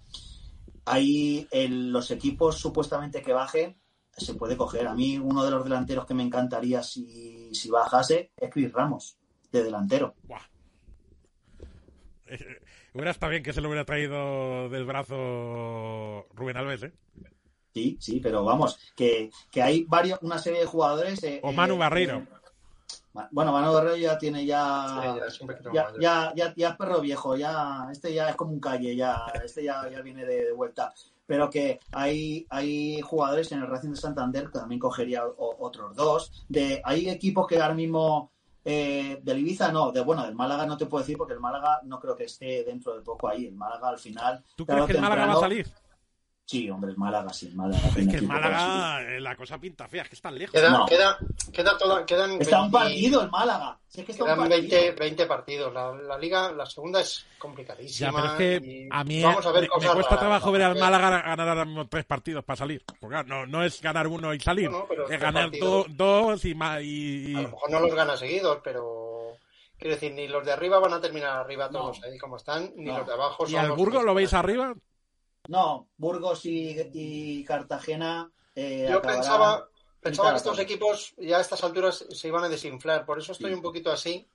hay en los equipos supuestamente que bajen, se puede coger. A mí uno de los delanteros que me encantaría si, si bajase es Chris Ramos, de delantero. Buah. Hubiera estado bien que se lo hubiera traído del brazo Rubén Alves, ¿eh? Sí, sí, pero vamos, que, que hay varios, una serie de jugadores. eh, O Manu eh, Barreiro. eh, Ma- bueno, Manu Barreiro ya tiene Sí, ya. ya es un poquito ya, ya, ya, ya es perro viejo, ya. Este ya es como un calle, ya. Este ya, ya viene de, de vuelta. Pero que hay, hay jugadores en el Racing de Santander que también cogería o- otros dos. De, hay equipos que ahora mismo. Eh, del Ibiza no, de bueno, del Málaga no te puedo decir porque el Málaga no creo que esté dentro de poco ahí. El Málaga al final. ¿Tú crees que el Málaga va a salir? Sí, hombre, el Málaga sí, el Málaga. Es que el. Málaga, eh, la cosa pinta fea, es que están lejos. Queda, No. queda, queda toda, quedan Está un 20 partido el Málaga. Si es que está un Quedan partido. 20, 20 partidos. La, la liga, la segunda es Ya, complicadísima. pero es que a mí vamos a ver me, me cuesta raras. trabajo ver al Málaga ganar ahora mismo tres partidos para salir. Porque claro, no, no es ganar uno y salir, No, no, es ganar do- dos y más. Y, A lo mejor no los gana seguidos, pero quiero decir, ni los de arriba van a terminar arriba todos No. ahí como están, ni No. los de abajo ¿Y son al Burgos lo veis arriba? No, Burgos y, y Cartagena. eh, Yo pensaba, pensaba que estos equipos ya a estas alturas se iban a desinflar, por eso estoy Sí. un poquito así,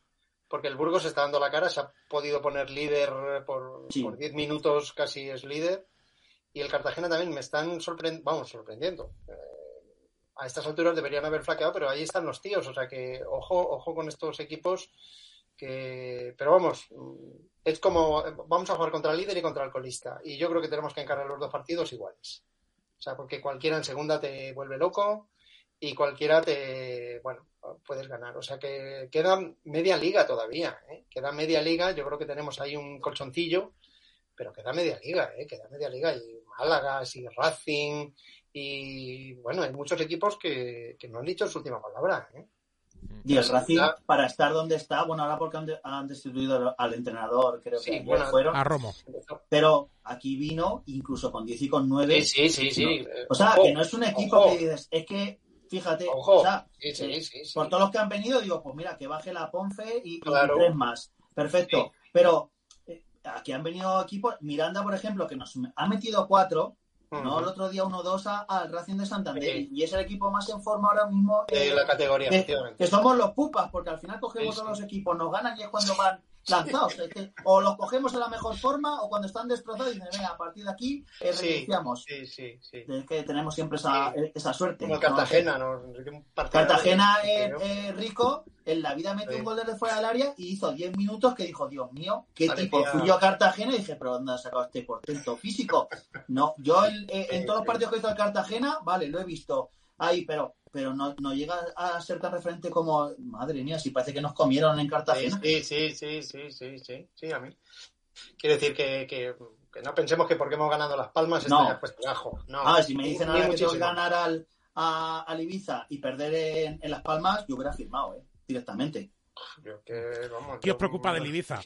porque el Burgos está dando la cara, se ha podido poner líder por, Sí. por 10 minutos, casi es líder, y el Cartagena también me están sorprendiendo, vamos, sorprendiendo. Eh, a estas alturas deberían haber flaqueado, pero ahí están los tíos, o sea que ojo, ojo con estos equipos que, pero vamos, mm, es como, vamos a jugar contra el líder y contra el colista, y yo creo que tenemos que encarar los dos partidos iguales. O sea, porque cualquiera en segunda te vuelve loco y cualquiera te, bueno, puedes ganar. O sea que queda media liga todavía, ¿eh? Queda media liga, yo creo que tenemos ahí un colchoncillo, pero queda media liga, ¿eh? Queda media liga y Málaga, y Racing y, bueno, hay muchos equipos que, que no han dicho su última palabra, ¿eh? Y el Racing, para estar donde está, bueno, ahora porque han, de- han destituido al- entrenador, creo Sí, que bueno, fueron, A Romo. pero aquí vino incluso con 10 y con 9. Sí, sí, sí, sí. O sea, Ojo, que no es un equipo ojo. que dices, es que, fíjate, Ojo. o sea, Sí, sí, eh, sí, sí. por todos los que han venido, digo, pues mira, que baje la Ponce y, y Claro. tres más. Perfecto. Pero eh, aquí han venido equipos, Miranda, por ejemplo, que nos ha metido cuatro, ¿no? Ujú. El otro día 1-2 a- al Racing de Santander. Sí. Y es el equipo más en forma ahora mismo. De eh, la categoría, que, efectivamente. que somos los pupas, porque al final cogemos Sí, sí. a los equipos, nos ganan y es cuando van lanzados. Es que o los cogemos en la mejor forma o cuando están destrozados y dicen, venga, a partir de aquí eh, reiniciamos. sí, sí, sí. Es que tenemos siempre esa, esa suerte. Como. Cartagena, ¿no? Cartagena de- eh, eh, rico, en la vida metió un gol desde fuera del área y hizo 10 minutos que dijo, Dios mío, qué Parecía- tipo. Fui yo a Cartagena y dije, pero ¿dónde has sacado este portento físico? No, yo el- eh, en todos los partidos que hizo el Cartagena, vale, lo he visto ahí, pero pero no, no llega a ser tan referente como, madre mía, si parece que nos comieron en Cartagena. Sí, sí, sí, sí, sí, sí, sí, a mí. Quiero decir que, que, que no pensemos que porque hemos ganado Las Palmas está No. puesto abajo. No, Ah, si me dicen ahora que tengo que ganar al, a, al Ibiza y perder en, en Las Palmas, yo hubiera firmado, ¿eh? Directamente. Yo que, vamos, ¿Qué os preocupa del Ibiza?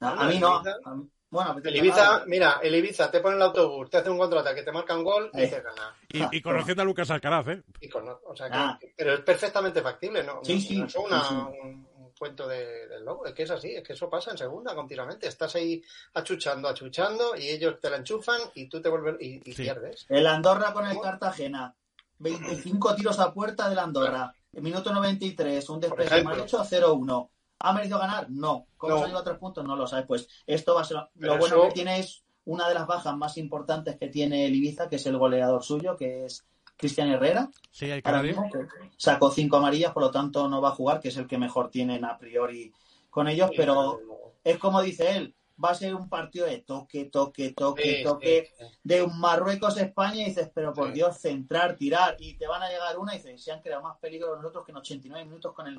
A, a mí no. Ibiza- a mí- bueno, El Ibiza, mira, el Ibiza te pone el autobús, te hace un contraataque, te marca un gol y Eh. te gana. Y, y conociendo a Lucas Alcaraz, ¿eh? Y con- o sea que- Ah. pero es perfectamente factible, ¿no? Sí, No- sí, no es una- sí, sí. un- cuento de- del lobo. Es que es así, es que eso pasa en segunda continuamente. Estás ahí achuchando, achuchando y ellos te la enchufan y tú te vuelves y, y Sí. pierdes. El Andorra con el Cartagena. 25 tiros a puerta del Andorra. En minuto 93, un despeje mal hecho, 0-1. ¿Ha merecido ganar? No. ¿Cómo No. se han ido a tres puntos? No lo sabes. Pues esto va a ser. Pero Lo bueno eso- que tiene es una de las bajas más importantes que tiene el Ibiza, que es el goleador suyo, que es Cristian Herrera. Sí, hay Ahora canario. mismo que sacó cinco amarillas, por lo tanto no va a jugar, que es el que mejor tienen a priori con ellos, pero es como dice él, va a ser un partido de toque, toque, toque, Sí, toque, sí, sí. de un Marruecos-España y dices, pero por Sí. Dios, centrar, tirar, y te van a llegar una y dices, se han creado más peligro nosotros que en 89 minutos con el,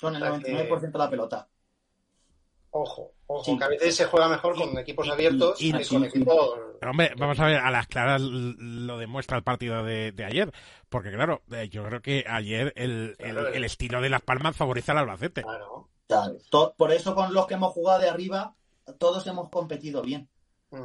con el O sea 99% de la pelota. Ojo, ojo, Sí. que a veces se juega mejor con Y- equipos y- abiertos y- que sí, con sí. equipos. Hombre, vamos a ver, a las claras lo demuestra el partido de, de ayer. Porque, claro, eh, yo creo que ayer el, el- Claro. el estilo de Las Palmas favorece al Albacete. Claro. Por eso con los que hemos jugado de arriba, todos hemos competido bien.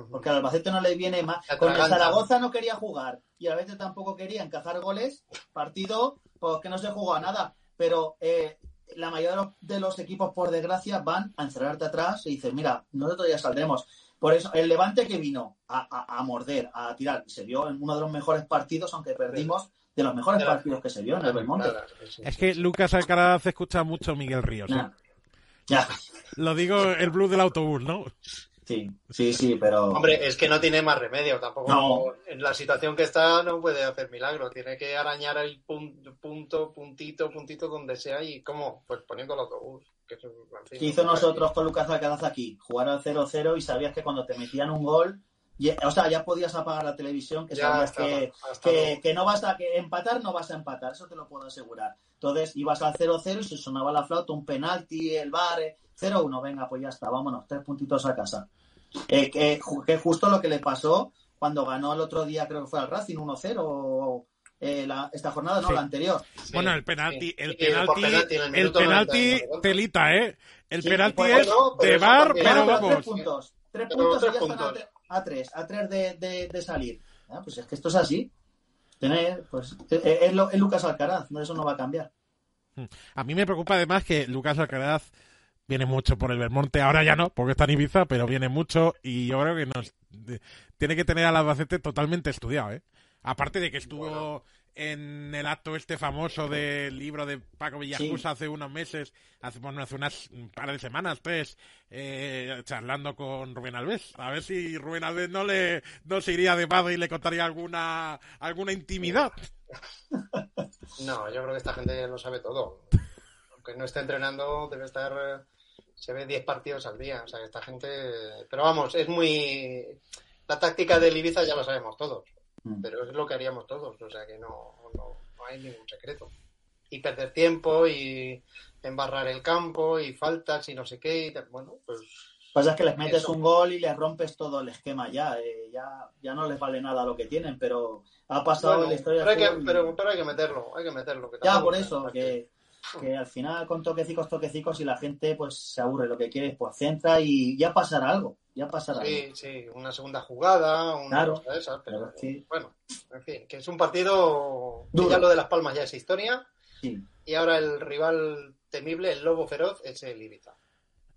Porque al Albacete no le viene más. Con el. Zaragoza no quería jugar y a veces tampoco quería encajar goles. Partido, pues que no se jugó a nada. Pero eh, la mayoría de los, de los equipos, por desgracia, van a encerrarte atrás y dices, mira, nosotros ya saldremos. Por eso, el Levante que vino a, a- a morder, a tirar, se vio en uno de los mejores partidos, aunque perdimos, de los mejores De la- partidos que se vio en el Belmonte. Es que. Lucas Alcaraz escucha mucho Miguel Ríos. ¿eh? Nah. Ya, Lo digo el blues del autobús, ¿no? Sí, sí, sí, pero... Hombre, es que no tiene más remedio, tampoco. No. En la situación que está no puede hacer milagro, tiene que arañar el pun- punto, puntito, puntito donde sea y ¿cómo? Pues poniendo el autobús. Que es, que hizo no- nosotros con Lucas Alcaraz aquí? Jugar al 0-0 y sabías que cuando te metían un gol, ya- o sea, ya podías apagar la televisión, que Ya sabías que, hasta que, que no vas a que empatar, no vas a empatar, eso te lo puedo asegurar. Entonces ibas al 0-0 y se sonaba la flauta, un penalti, el bar, eh, 0-1, venga, pues ya está, vámonos, tres puntitos a casa. Eh, que, que justo lo que le pasó cuando ganó el otro día, creo que fue al Racing 1-0, eh, la- esta jornada, no, Sí. la anterior. Sí, bueno, el penalti, sí. el Sí, penalti, en el penalti 90, telita, ¿eh? El Sí, penalti pues, es pero de bar, pero vamos. tres puntos. Tres Pero puntos y ya están a, puntos. tre- a tres, a tres de, de- de salir. Ah, pues es que esto es así. Tener, pues, es, es lo- es Lucas Alcaraz, no, eso no va a cambiar. A mí me preocupa además que Lucas Alcaraz viene mucho por el Belmonte, ahora ya no, porque está en Ibiza, pero viene mucho y yo creo que nos tiene que tener al Albacete totalmente estudiado, ¿eh? Aparte de que estuvo Bueno. en el acto este famoso del libro de Paco Villacusa hace unos meses, hace, bueno, hace unas un par de semanas, tres, eh, charlando con Rubén Alves. A ver si Rubén Alves no le no se iría de padre y le contaría alguna alguna intimidad. No, yo creo que esta gente lo sabe todo. Aunque no esté entrenando, debe estar. eh, Se ve 10 partidos al día. O sea, que esta gente. Pero vamos, es muy. La táctica del Ibiza ya lo sabemos todos. Mm. Pero es lo que haríamos todos. O sea, que no, no, no hay ningún secreto. Y perder tiempo y embarrar el campo y faltas y no sé qué. y bueno, pues. Pasa es que les metes Eso. un gol y les rompes todo el esquema ya. eh, ya, ya no les vale nada lo que tienen, pero ha pasado bueno, en la historia pero, hay que, y- pero, pero hay que meterlo. Hay que meterlo. que Ya, por eso, que, que al final con toquecicos, toquecicos y la gente pues se aburre. Lo que quiere es pues centra y ya pasará algo. Ya pasará algo. Sí, sí, una segunda jugada, una Claro. cosa de esas, pero Pero sí. bueno, en fin, que es un partido Duro. ya lo de Las Palmas ya es historia Sí. y ahora el rival temible, el lobo feroz, es el Ibiza.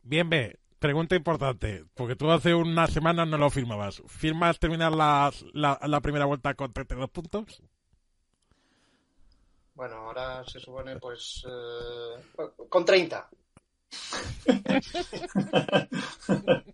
Bien, ve, pregunta importante, porque tú hace unas semanas no lo firmabas. ¿Firmas terminar la, la, la primera vuelta con 32 puntos? Bueno, ahora se supone pues eh, con 30.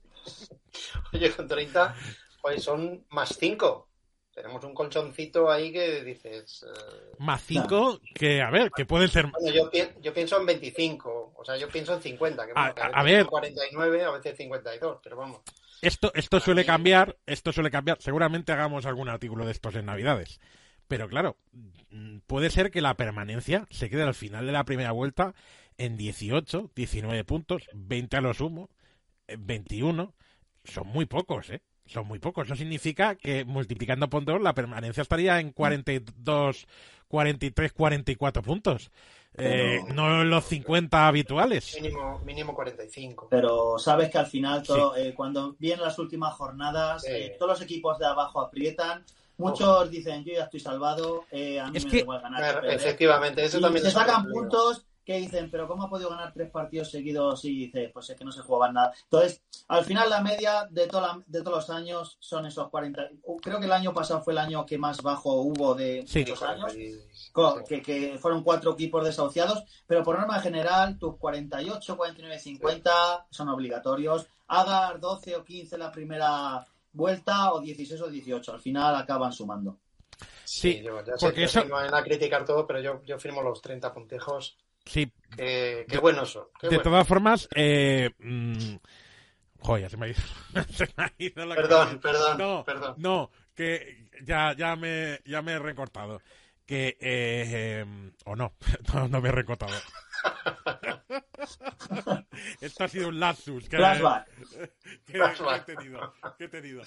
Oye, con 30, pues son más 5. Tenemos un colchoncito ahí que dices... eh, Más 5, que a ver, que pueden ser... Bueno, yo, pi- yo pienso en 25, o sea, yo pienso en 50, que, A- bueno, que a- veces a ver. son 49, a veces 52, pero vamos. Esto, esto suele cambiar, esto suele cambiar. Seguramente hagamos algún artículo de estos en Navidades. Pero claro, mm, puede ser que la permanencia se quede al final de la primera vuelta en 18, 19 puntos, 20 a lo sumo, eh, 21. Son muy pocos, ¿eh? Son muy pocos. Eso significa que multiplicando por dos la permanencia estaría en 42, 43, 44 puntos. Eh, no en los 50 habituales. Mínimo, mínimo 45. Pero sabes que al final, todo, eh, cuando vienen las últimas jornadas, Sí. eh, todos los equipos de abajo aprietan. Muchos dicen, yo ya estoy salvado, eh, a mí Es me que- da igual ganar. que perder". Efectivamente, eso Y también se es sacan puntos que dicen, pero ¿cómo ha podido ganar tres partidos seguidos? Y dices, pues es que no se jugaban nada. Entonces, al final la media de, toda la- de todos los años son esos 40. Creo que el año pasado fue el año que más bajo hubo de Sí. muchos años. Sí. que, que fueron cuatro equipos desahuciados, pero por norma general, tus 48, 49, 50 son obligatorios. Hagas 12 o 15 la primera vuelta o 16 o 18, al final acaban sumando. Sí, yo ya sé porque que eso- no van a criticar todo, pero yo, yo firmo los 30 puntejos. Sí, Que, qué buenos son. qué de todas formas, eh, mm, joder, se me ha ido, se me ha ido la Perdón, cabeza. perdón, no, perdón. No, que ya, ya me, ya me he recortado. Que, eh, em, o no, no, no me he recortado. Esto ha sido un lapsus. Que, he tenido, que he tenido.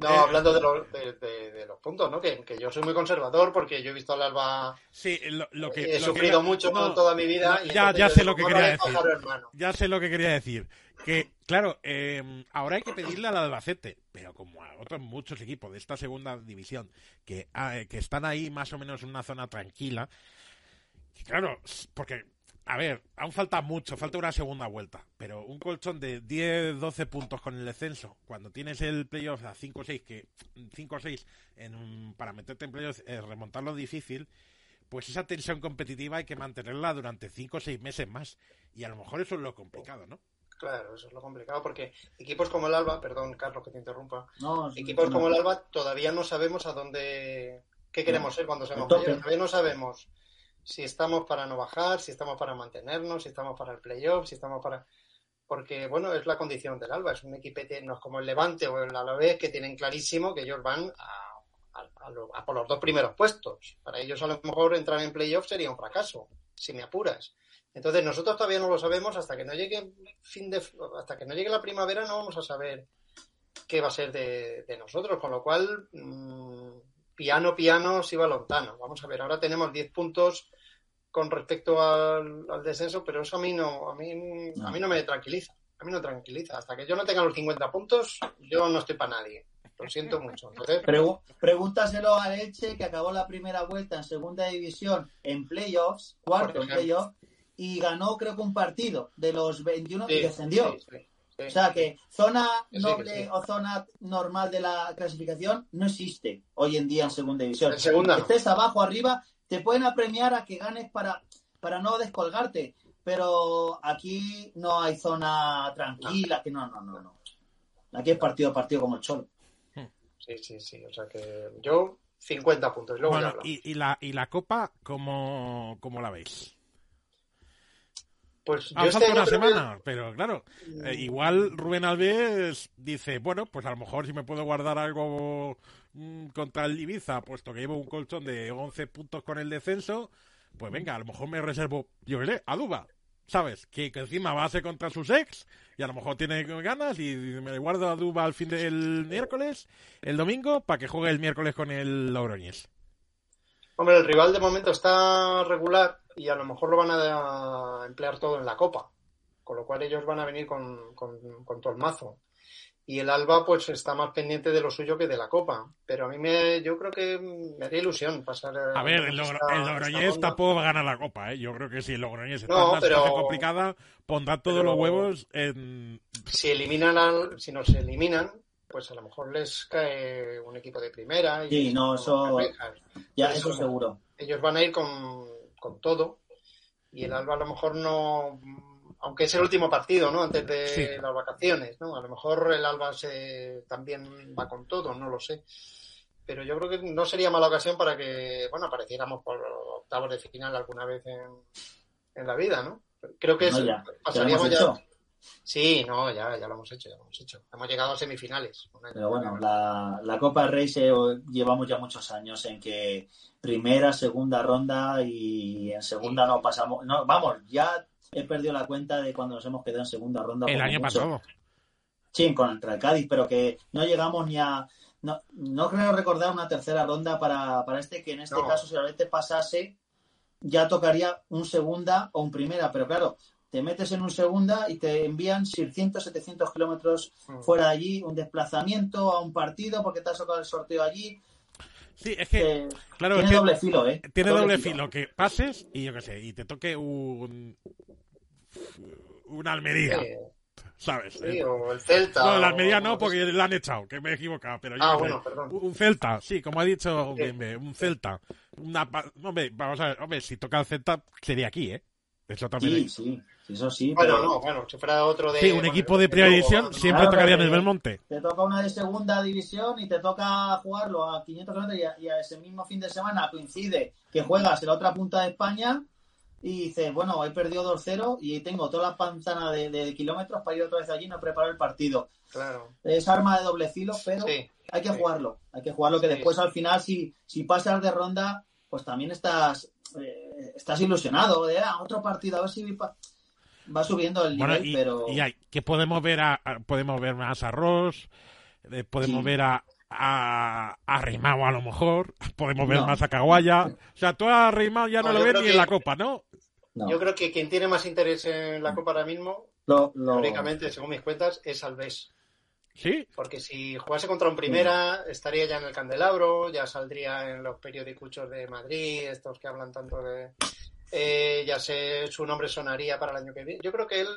No, Eh, hablando de, los- de, de- de los puntos, ¿no? Que, que yo soy muy conservador porque yo he visto al Alba, Sí, lo, lo que... he lo sufrido mucho no, toda mi vida. no, ya, sé digo, lo que "Más quería decir. pájaro, hermano". Ya sé lo que quería decir. Que, claro, eh, ahora hay que pedirle al Albacete, pero como a otros muchos equipos de esta segunda división, que, ah, eh, que están ahí más o menos en una zona tranquila, claro, porque, a ver, aún falta mucho, falta una segunda vuelta, pero un colchón de 10, 12 puntos con el descenso, cuando tienes el playoff a 5 o 6, que 5 o 6 en un- para meterte en playoff, eh, remontarlo es difícil, pues esa tensión competitiva hay que mantenerla durante 5 o 6 meses más. Y a lo mejor eso es lo complicado, ¿no? Claro, eso es lo complicado porque equipos como el Alba, perdón, Carlos, que te interrumpa, No, es- equipos no. como el Alba todavía no sabemos a dónde, qué queremos ser cuando seamos mayores. Todavía no sabemos si estamos para no bajar, si estamos para mantenernos, si estamos para el playoff, si estamos para... Porque, bueno, es la condición del Alba, es un equipete, no es como el Levante o el Alavés, que tienen clarísimo que ellos van a, por los dos primeros puestos. Para ellos a lo mejor entrar en playoff sería un fracaso, si me apuras. Entonces nosotros todavía no lo sabemos hasta que no llegue fin de hasta que no llegue la primavera no vamos a saber qué va a ser de, nosotros, con lo cual mm, piano piano si va lontano. Vamos a ver, ahora tenemos 10 puntos con respecto al, al descenso, pero eso a mí no a mí a mí no me tranquiliza. A mí no tranquiliza. Hasta que yo no tenga los 50 puntos, yo no estoy para nadie. Lo siento mucho. Entonces, Pregu- pregúntaselo a Elche, que acabó la primera vuelta en segunda división en playoffs, cuarto en playoffs, y ganó creo que un partido de los 21 y sí, descendió. sí, sí, sí. O sea que zona sí, noble sí. o zona normal de la clasificación no existe hoy en día en segunda división. En segunda no. Estés abajo, arriba, te pueden apremiar a que ganes para, para no descolgarte. Pero aquí no hay zona tranquila, que no, no, no, no. Aquí es partido a partido como el cholo. Sí, sí, sí. O sea que yo 50 puntos. y Luego Bueno, y, y la, y la Copa, ¿cómo, cómo la veis? Pues yo Ha este una creo que- semana, pero claro, eh, igual Rubén Alves dice, bueno, pues a lo mejor si me puedo guardar algo mm, contra el Ibiza, puesto que llevo un colchón de 11 puntos con el descenso, pues venga, a lo mejor me reservo, yo qué sé, a Duba, ¿sabes? Que, encima va a ser contra sus ex y a lo mejor tiene ganas y me guardo a Duba al fin del miércoles, el domingo, para que juegue el miércoles con el Logroñés. Hombre, el rival de momento está regular y a lo mejor lo van a emplear todo en la Copa. Con lo cual ellos van a venir con, con- con todo el mazo. Y el Alba pues está más pendiente de lo suyo que de la Copa. Pero a mí me, yo creo que me haría ilusión pasar. eh, A ver, el, esta- Logro- el esta Logroñés ronda. tampoco va a ganar la Copa, ¿eh? Yo creo que si el Logroñés está No, en una pero- situación complicada, pondrá todos pero- los huevos en... Si eliminan al, si nos eliminan, pues a lo mejor les cae un equipo de primera. Y Sí, no, eso-. Ya, eso eso- seguro. ellos van a ir con, con todo y el Alba a lo mejor no, aunque es el último partido, ¿no? Antes de Sí. las vacaciones, ¿no? A lo mejor el Alba se, también va con todo, no lo sé. Pero yo creo que no sería mala ocasión para que, bueno, apareciéramos por octavos de final alguna vez en, en la vida, ¿no? Creo que No, es- ya. Ya lo pasaríamos hemos ya. hecho. Sí, no, ya, ya lo hemos hecho, ya lo hemos hecho. Hemos llegado a semifinales. Pero bueno, la, la Copa del Rey se, llevamos ya muchos años en que primera, segunda ronda y en segunda no pasamos. No, vamos, ya he perdido la cuenta de cuando nos hemos quedado en segunda ronda. El año mucho. pasado. Sí, contra el Cádiz, pero que no llegamos ni a. No, no creo recordar una tercera ronda para, para este, que en este No. caso, si realmente pasase, ya tocaría un segunda o un primera. Pero claro, te metes en un segunda y te envían 600, 700 kilómetros Mm. fuera de allí, un desplazamiento a un partido porque te has tocado el sorteo allí. Sí, es que, claro, tiene es que doble filo, ¿eh? tiene doble filo, que pases y yo qué sé, y te toque un. Una Almería, Eh, ¿sabes? sí, o el Celta. No, la o- Almería no, porque la han echado, que me he equivocado. Pero yo Ah, sé, bueno, perdón. Un Celta, sí, como ha dicho Sí. Un Celta. Una, hombre, vamos a ver, hombre, si toca el Celta, sería aquí, ¿eh? Eso también Sí, es- sí, sí, eso sí. Bueno, pero no, bueno, si fuera otro de. Sí, un bueno, equipo de primera división siempre Claro, tocaría en el Belmonte. Te toca una de segunda división y te toca jugarlo a 500 kilómetros y a, y a ese mismo fin de semana coincide que juegas en la otra punta de España y dices, bueno, he perdido 2-0 y tengo toda la panzana de, de kilómetros para ir otra vez allí y no preparar el partido. Claro. Es arma de doble filo, pero Sí. hay que sí. jugarlo. Hay que jugarlo que Sí. después al final si, si pasas de ronda, pues también estás eh, estás ilusionado de ah, otro partido, a ver si pa- va subiendo el Bueno, nivel, y, pero y hay, que podemos ver a, a- podemos ver más a Ross, eh, podemos Sí. ver a, a, a Rimao a lo mejor, podemos ver No. más a Caguaya. O sea, tú a Rimao ya no, No, lo ves ni en la Copa, ¿no? no. Yo creo que quien tiene más interés en la Copa ahora mismo, Lo- lo- teóricamente, según mis cuentas, es Alves. ¿Sí? Porque si jugase contra un primera, estaría ya en el candelabro, ya saldría en los periodicuchos de Madrid, estos que hablan tanto de. Eh, ya sé, su nombre sonaría para el año que viene. Yo creo que él.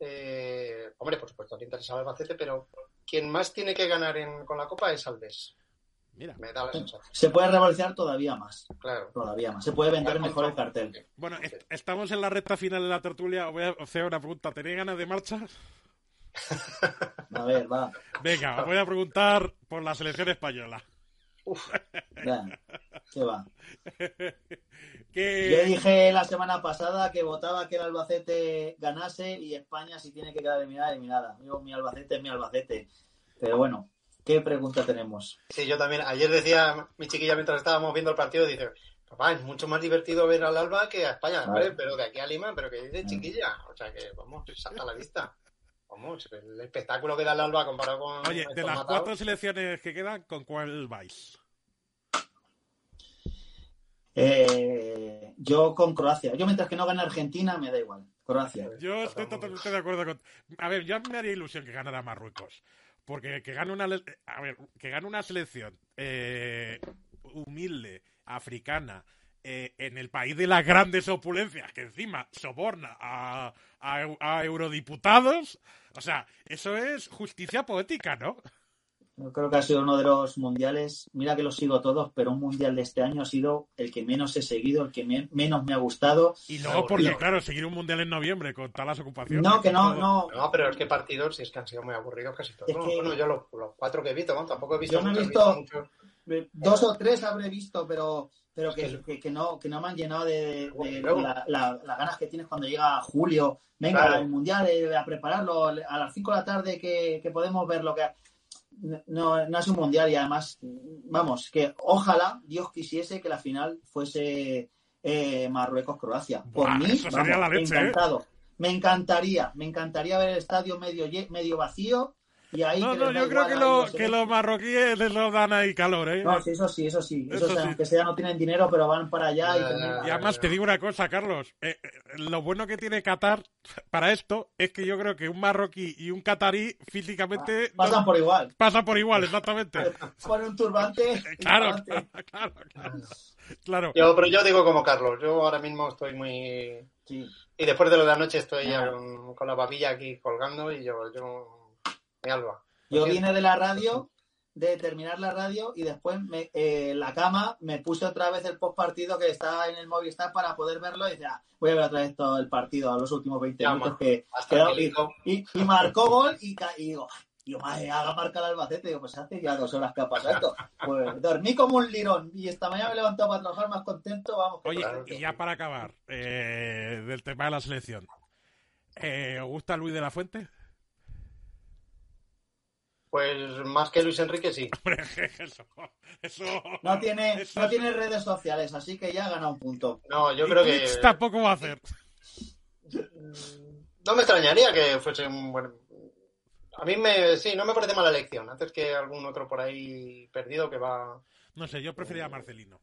eh, hombre, por supuesto, le interesa el Albacete, pero quien más tiene que ganar en- con la Copa es Alves. Mira. Me da la sensación, se puede revalorizar todavía más. claro. Todavía más. Se puede vender Claro, mejor el cartel. Bueno, est- estamos en la recta final de la tertulia. Voy a hacer una pregunta. ¿Tenéis ganas de marcha? A ver, va. Venga, os voy a preguntar por la selección española. Uf, Yo dije la semana pasada que votaba que el Albacete ganase y España si tiene que quedar eliminada, eliminada. Yo, mi Albacete es mi Albacete. Pero bueno, ¿qué pregunta tenemos? sí, yo también. Ayer decía mi chiquilla mientras estábamos viendo el partido, dice, papá, es mucho más divertido ver al Alba que a España. Vale. Pero de aquí a Lima, pero que dice chiquilla. O sea que, vamos, salta a la vista. Vamos, el espectáculo que da el Alba comparado con... Oye, de las matados. cuatro selecciones que quedan, ¿con cuál vais? Eh, yo con Croacia. Yo mientras que no gane Argentina me da igual. Croacia. Yo estoy totalmente de acuerdo con. A ver, yo me haría ilusión que ganara Marruecos. Porque que gane una. A ver, que gane una selección eh, humilde, africana, eh, en el país de las grandes opulencias, que encima soborna a, a eurodiputados. O sea, eso es justicia poética, ¿no? Yo creo que ha sido uno de los mundiales. Mira que los sigo todos, pero un mundial de este año ha sido el que menos he seguido, el que me- menos me ha gustado. Y luego, porque, claro, seguir un mundial en noviembre con todas las ocupaciones. No, que no, no. No, pero es que partidos sí es que han sido muy aburridos casi todos. Es que- Bueno, yo los, los cuatro que he visto, ¿no? tampoco he visto Yo no he visto-. Dos o tres habré visto, pero pero que, Sí. que, que no que no me han llenado de, de- Luego. la- la- las ganas que tienes cuando llega julio. Venga, Claro. el mundial, eh, a prepararlo a las 5 de la tarde que, que podemos ver lo que. No, no es un mundial y además, vamos, que ojalá Dios quisiese que la final fuese eh, Marruecos-Croacia. Por mí, vamos, ¿eh? encantado. Me encantaría, me encantaría ver el estadio medio, medio vacío y ahí No, no, yo creo que, lo- los que los marroquíes les lo dan ahí calor, ¿eh? no, sí, eso sí, eso sí. Eso, Eso sí, sí. aunque sea no tienen dinero, pero van para allá y Ya, Y además te digo una cosa, Carlos. eh, eh, lo bueno que tiene Qatar para esto es que yo creo que un marroquí y un catarí físicamente no- pasan por igual. pasan por igual, exactamente. Ponen un turbante. Claro, turbante. claro, claro, claro. Claro. Yo, pero yo digo como Carlos, yo ahora mismo estoy muy... Sí. Y después de lo de anoche estoy ya Ah. con, con la babilla aquí colgando y yo, yo, alba. Yo vine de la radio, de terminar la radio y después me, eh, en la cama me puse otra vez el post partido que está en el Movistar para poder verlo y decía, "Ah, voy a ver otra vez todo el partido a los últimos 20 Ya, minutos que quedó- que y, y- y marcó gol y, y digo, digo, madre, haga marcar al Albacete. Digo, pues hace ya dos horas que ha pasado esto. Pues dormí como un lirón y esta mañana me he levantado para trabajar más contento. Vamos, Oye, Claro y ya sí. para acabar eh, del tema de la selección. Eh, ¿Os gusta Luis de la Fuente? Pues más que Luis Enrique sí. Hombre, eso, eso, no tiene, eso no tiene redes sociales, así que ya ha ganado un punto. No, yo y creo que... Twitch tampoco va a hacer. No me extrañaría que fuese un buen... A mí me... Sí, no me parece mala elección. Antes que algún otro por ahí perdido que va... No sé, yo prefería a Marcelino.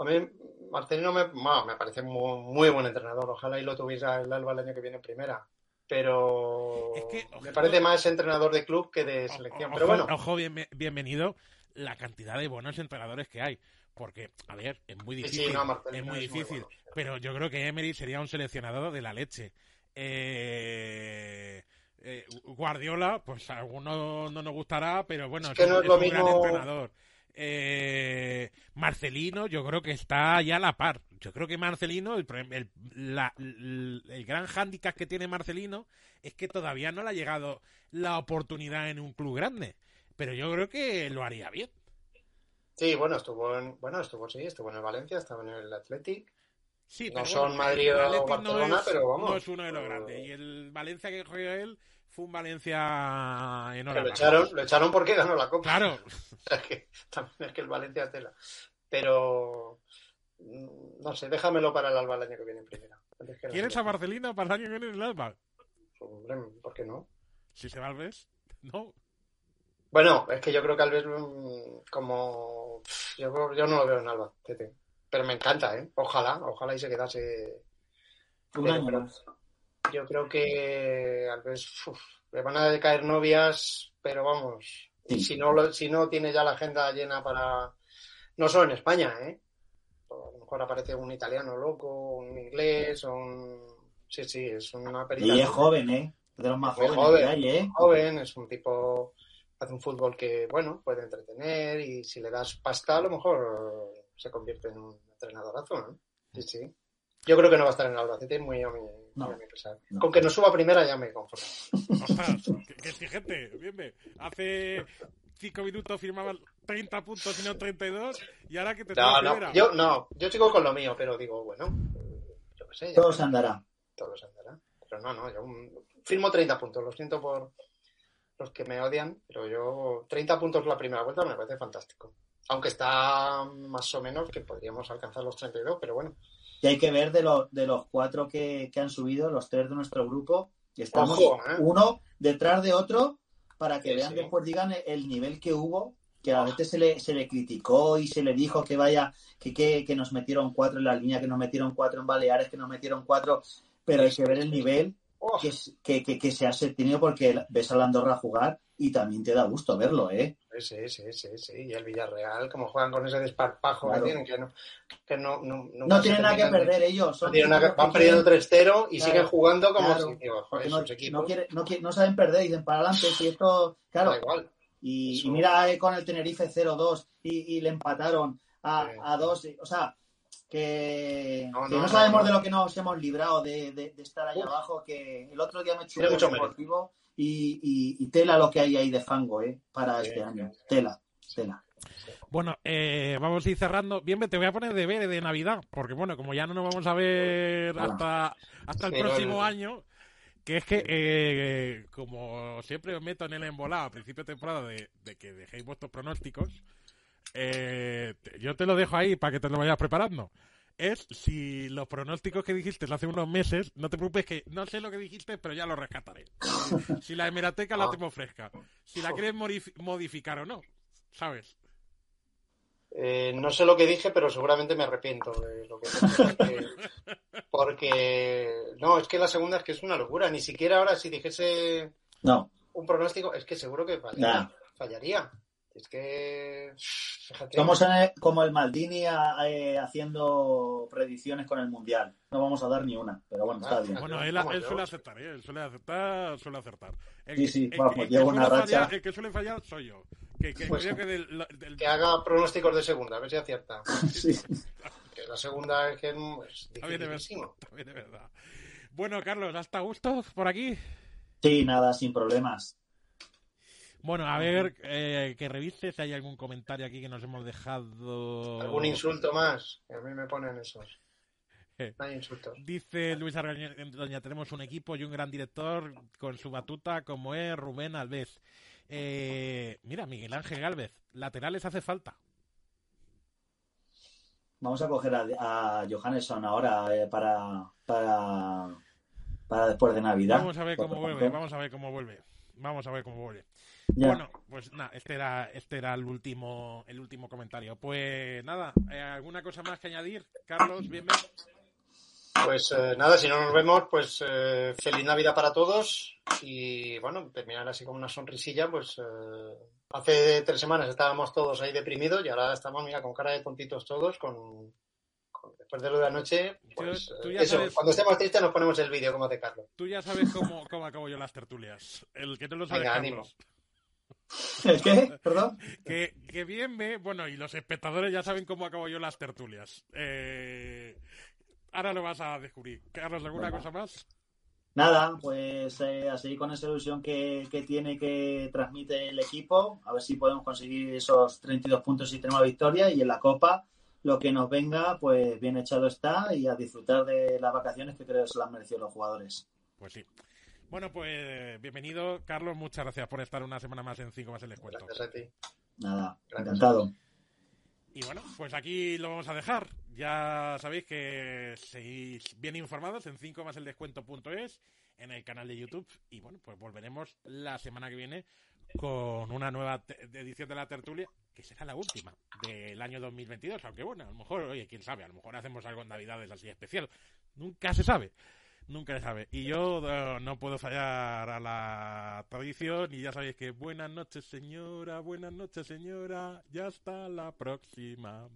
A mí Marcelino me, bueno, me parece muy, muy buen entrenador. Ojalá y lo tuviera el Alba el año que viene en primera. Pero Es que, me parece más entrenador de club que de selección. Ojo, Pero bueno, ojo, bien- bienvenido. la cantidad de buenos entrenadores que hay. Porque, a ver, es muy Sí, sí, difícil. no, es muy difícil. bueno. Pero yo creo que Emery sería un seleccionador de la leche. Eh, eh, Guardiola, pues a algunos no nos gustará, pero bueno, Es que no es lo un gran entrenador. Eh, Marcelino, yo creo que está ya a la par. Yo creo que Marcelino, el, pro- el- la- el- el gran hándicap que tiene Marcelino es que todavía no le ha llegado la oportunidad en un club grande. Pero yo creo que lo haría bien. Sí, bueno, estuvo en, bueno, estuvo, sí, estuvo en el Valencia, estaba en el Athletic. Sí, No son bueno, Madrid o Barcelona, no es, pero vamos. no es uno de los grandes. Y el Valencia que juega él fue un Valencia enorme. lo echaron, lo echaron porque ganó la Copa. Claro, Es que también es que el Valencia es tela. Pero mm, no sé, déjamelo para el Alba el año que viene en primera. Que ¿quieres a. Marcelino para el año que viene en el Alba? Hombre, ¿por qué no? Si se va al Ves, no. Bueno, es que yo creo que Alves mm, como yo, yo no lo veo en Alba, Tete. Pero me encanta, ¿eh? Ojalá, ojalá y se quedase. Un año más. Yo creo que Alves uf, le van a caer novias, pero vamos, Sí. si no lo- si no tiene ya la agenda llena para no solo en España, ¿eh? A lo mejor aparece un italiano loco, un inglés, o un sí, sí, es una perita. Y es joven, ¿eh? De los más jóvenes joven. que hay, ¿eh? joven, es un tipo, hace un fútbol que, bueno, puede entretener y si le das pasta a lo mejor se convierte en un entrenadorazo, ¿no? Sí, sí. Yo creo que no va a estar en el Albacete, muy a mi, No. No. Con que no suba primera ya me conformo. Ostras, qué, exigente. Bien, bien. Hace cinco minutos firmaban 30 puntos y no 32 y ahora que te No, toca no, primera. yo no, yo sigo con lo mío, pero digo, bueno, yo qué sé, ya Todo se andará. todo se andará. Pero no, no, yo firmo 30 puntos, lo siento por los que me odian, pero yo 30 puntos la primera vuelta me parece fantástico. Aunque está más o menos que podríamos alcanzar los 32, pero bueno. Y hay que ver de los, de los cuatro que, que han subido, los tres de nuestro grupo, que estamos Ojo, ¿eh? uno detrás de otro para que Sí, vean sí. después digan el nivel que hubo, que a veces se le, se le criticó y se le dijo que vaya, que, que, que nos metieron cuatro en la línea, que nos metieron cuatro en Baleares, que nos metieron cuatro, pero hay que ver el nivel que, que, que se ha tenido porque ves a la Andorra jugar y también te da gusto verlo, ¿eh? Sí, sí, sí, sí. Y el Villarreal, como juegan con ese desparpajo Claro. que tienen, que no, que no, no, No tienen nada que de- perder ellos. Son tienen van perdiendo quieren- 3-0 y Claro, siguen jugando como claro, si, joder, no, esos equipos. no, quiere- no quiere- no saben perder, dicen para adelante, si esto, claro, Da igual. Y, y mira eh, con el Tenerife 0-2 y, y le empataron a, Sí. a dos. O sea, que No, que no, no, sabemos no. de lo que nos hemos librado de, de- de estar ahí Uf. abajo. Que el otro día me chupé el deportivo y, y- y tela lo que hay ahí de fango eh, para este año. Tela, tela. Bueno, eh, vamos a ir cerrando. Bien, te voy a poner deberes de Navidad, porque bueno, como ya no nos vamos a ver hasta, hasta el próximo año, que es que, eh, como siempre os meto en el embolado a principio de temporada de, de que dejéis vuestros pronósticos, eh, yo te lo dejo ahí para que te lo vayas preparando. Es si los pronósticos que dijiste hace unos meses, no te preocupes que no sé lo que dijiste, pero ya lo rescataré. Si la Emirateca la Ah. tengo fresca. Si la quieres modif- modificar o no, ¿sabes? Eh, no sé lo que dije, pero seguramente me arrepiento de lo que dije. Porque, porque- no, es que la segunda es que es una locura. Ni siquiera ahora si dijese No, un pronóstico, es que seguro que fallaría. Nah. fallaría. Es que, fíjate. somos en el- como el Maldini a- eh, haciendo predicciones con el Mundial. No vamos a dar ni una, pero bueno, está bien. Bueno, él, suele acertar, ¿eh? Él suele acertar, suele acertar. El, Sí, sí, el- vamos, llevo una racha. fallar- el que suele fallar soy yo. Que, que Pues- creo que del, del- Que haga pronósticos de segunda, a ver si acierta. Sí. Que la segunda es que es También dificilísimo. de verdad. Bueno, Carlos, ¿hasta gusto por aquí? Sí, nada, sin problemas. Bueno, a ver, eh, que revises si hay algún comentario aquí que nos hemos dejado. ¿Algún insulto más? Que a mí me ponen esos. Eh. No hay insultos. Dice Luis Argaña, tenemos un equipo y un gran director con su batuta como es Rubén Alves. Eh, mira, Miguel Ángel Galvez, laterales hace falta. Vamos a coger a, a Johannesson ahora eh, para, para, para después de Navidad. Vamos a ver cómo vuelve, vamos a ver cómo vuelve. Vamos a ver cómo vuelve. Ya. Bueno, pues nada, este era, este era el último, el último comentario. Pues nada, eh, ¿alguna cosa más que añadir? Carlos, bienvenido. Pues eh, nada, si no nos vemos, pues eh, feliz Navidad para todos y bueno, terminar así con una sonrisilla, pues eh, Hace tres semanas estábamos todos ahí deprimidos y ahora estamos, mira, con cara de tontitos todos, con, con- después de lo de anoche, pues Tú- tú eh, ya eso, sabes- cuando estemos tristes nos ponemos el vídeo como hace Carlos. Tú ya sabes cómo, cómo acabo yo las tertulias. El que no lo sabe, Venga, Carlos. ¿El qué? ¿Perdón? Que, que bien me... Bueno, y los espectadores ya saben cómo acabo yo las tertulias. Eh, ahora lo vas a descubrir. Carlos, ¿alguna Venga. cosa más? Nada, pues eh, a seguir con esa ilusión que, que tiene que transmite el equipo, a ver si podemos conseguir esos 32 puntos y tenemos victoria y en la Copa lo que nos venga, pues bien echado está y a disfrutar de las vacaciones que creo que se las han merecido los jugadores. Pues sí. Bueno, pues bienvenido, Carlos. Muchas gracias por estar una semana más en 5 más el descuento. Gracias a ti. Nada, encantado. Y bueno, pues aquí lo vamos a dejar. Ya sabéis que seguís bien informados en 5 más el descuento.es, en el canal de YouTube. Y bueno, pues volveremos la semana que viene con una nueva edición de la tertulia, que será la última del año 2022. Aunque bueno, a lo mejor, oye, quién sabe, a lo mejor hacemos algo en Navidades así especial. Nunca se sabe. Nunca se sabe. Y yo eh, no puedo fallar a la tradición. Y ya sabéis que buenas noches, señora. Buenas noches, señora. Ya hasta la próxima.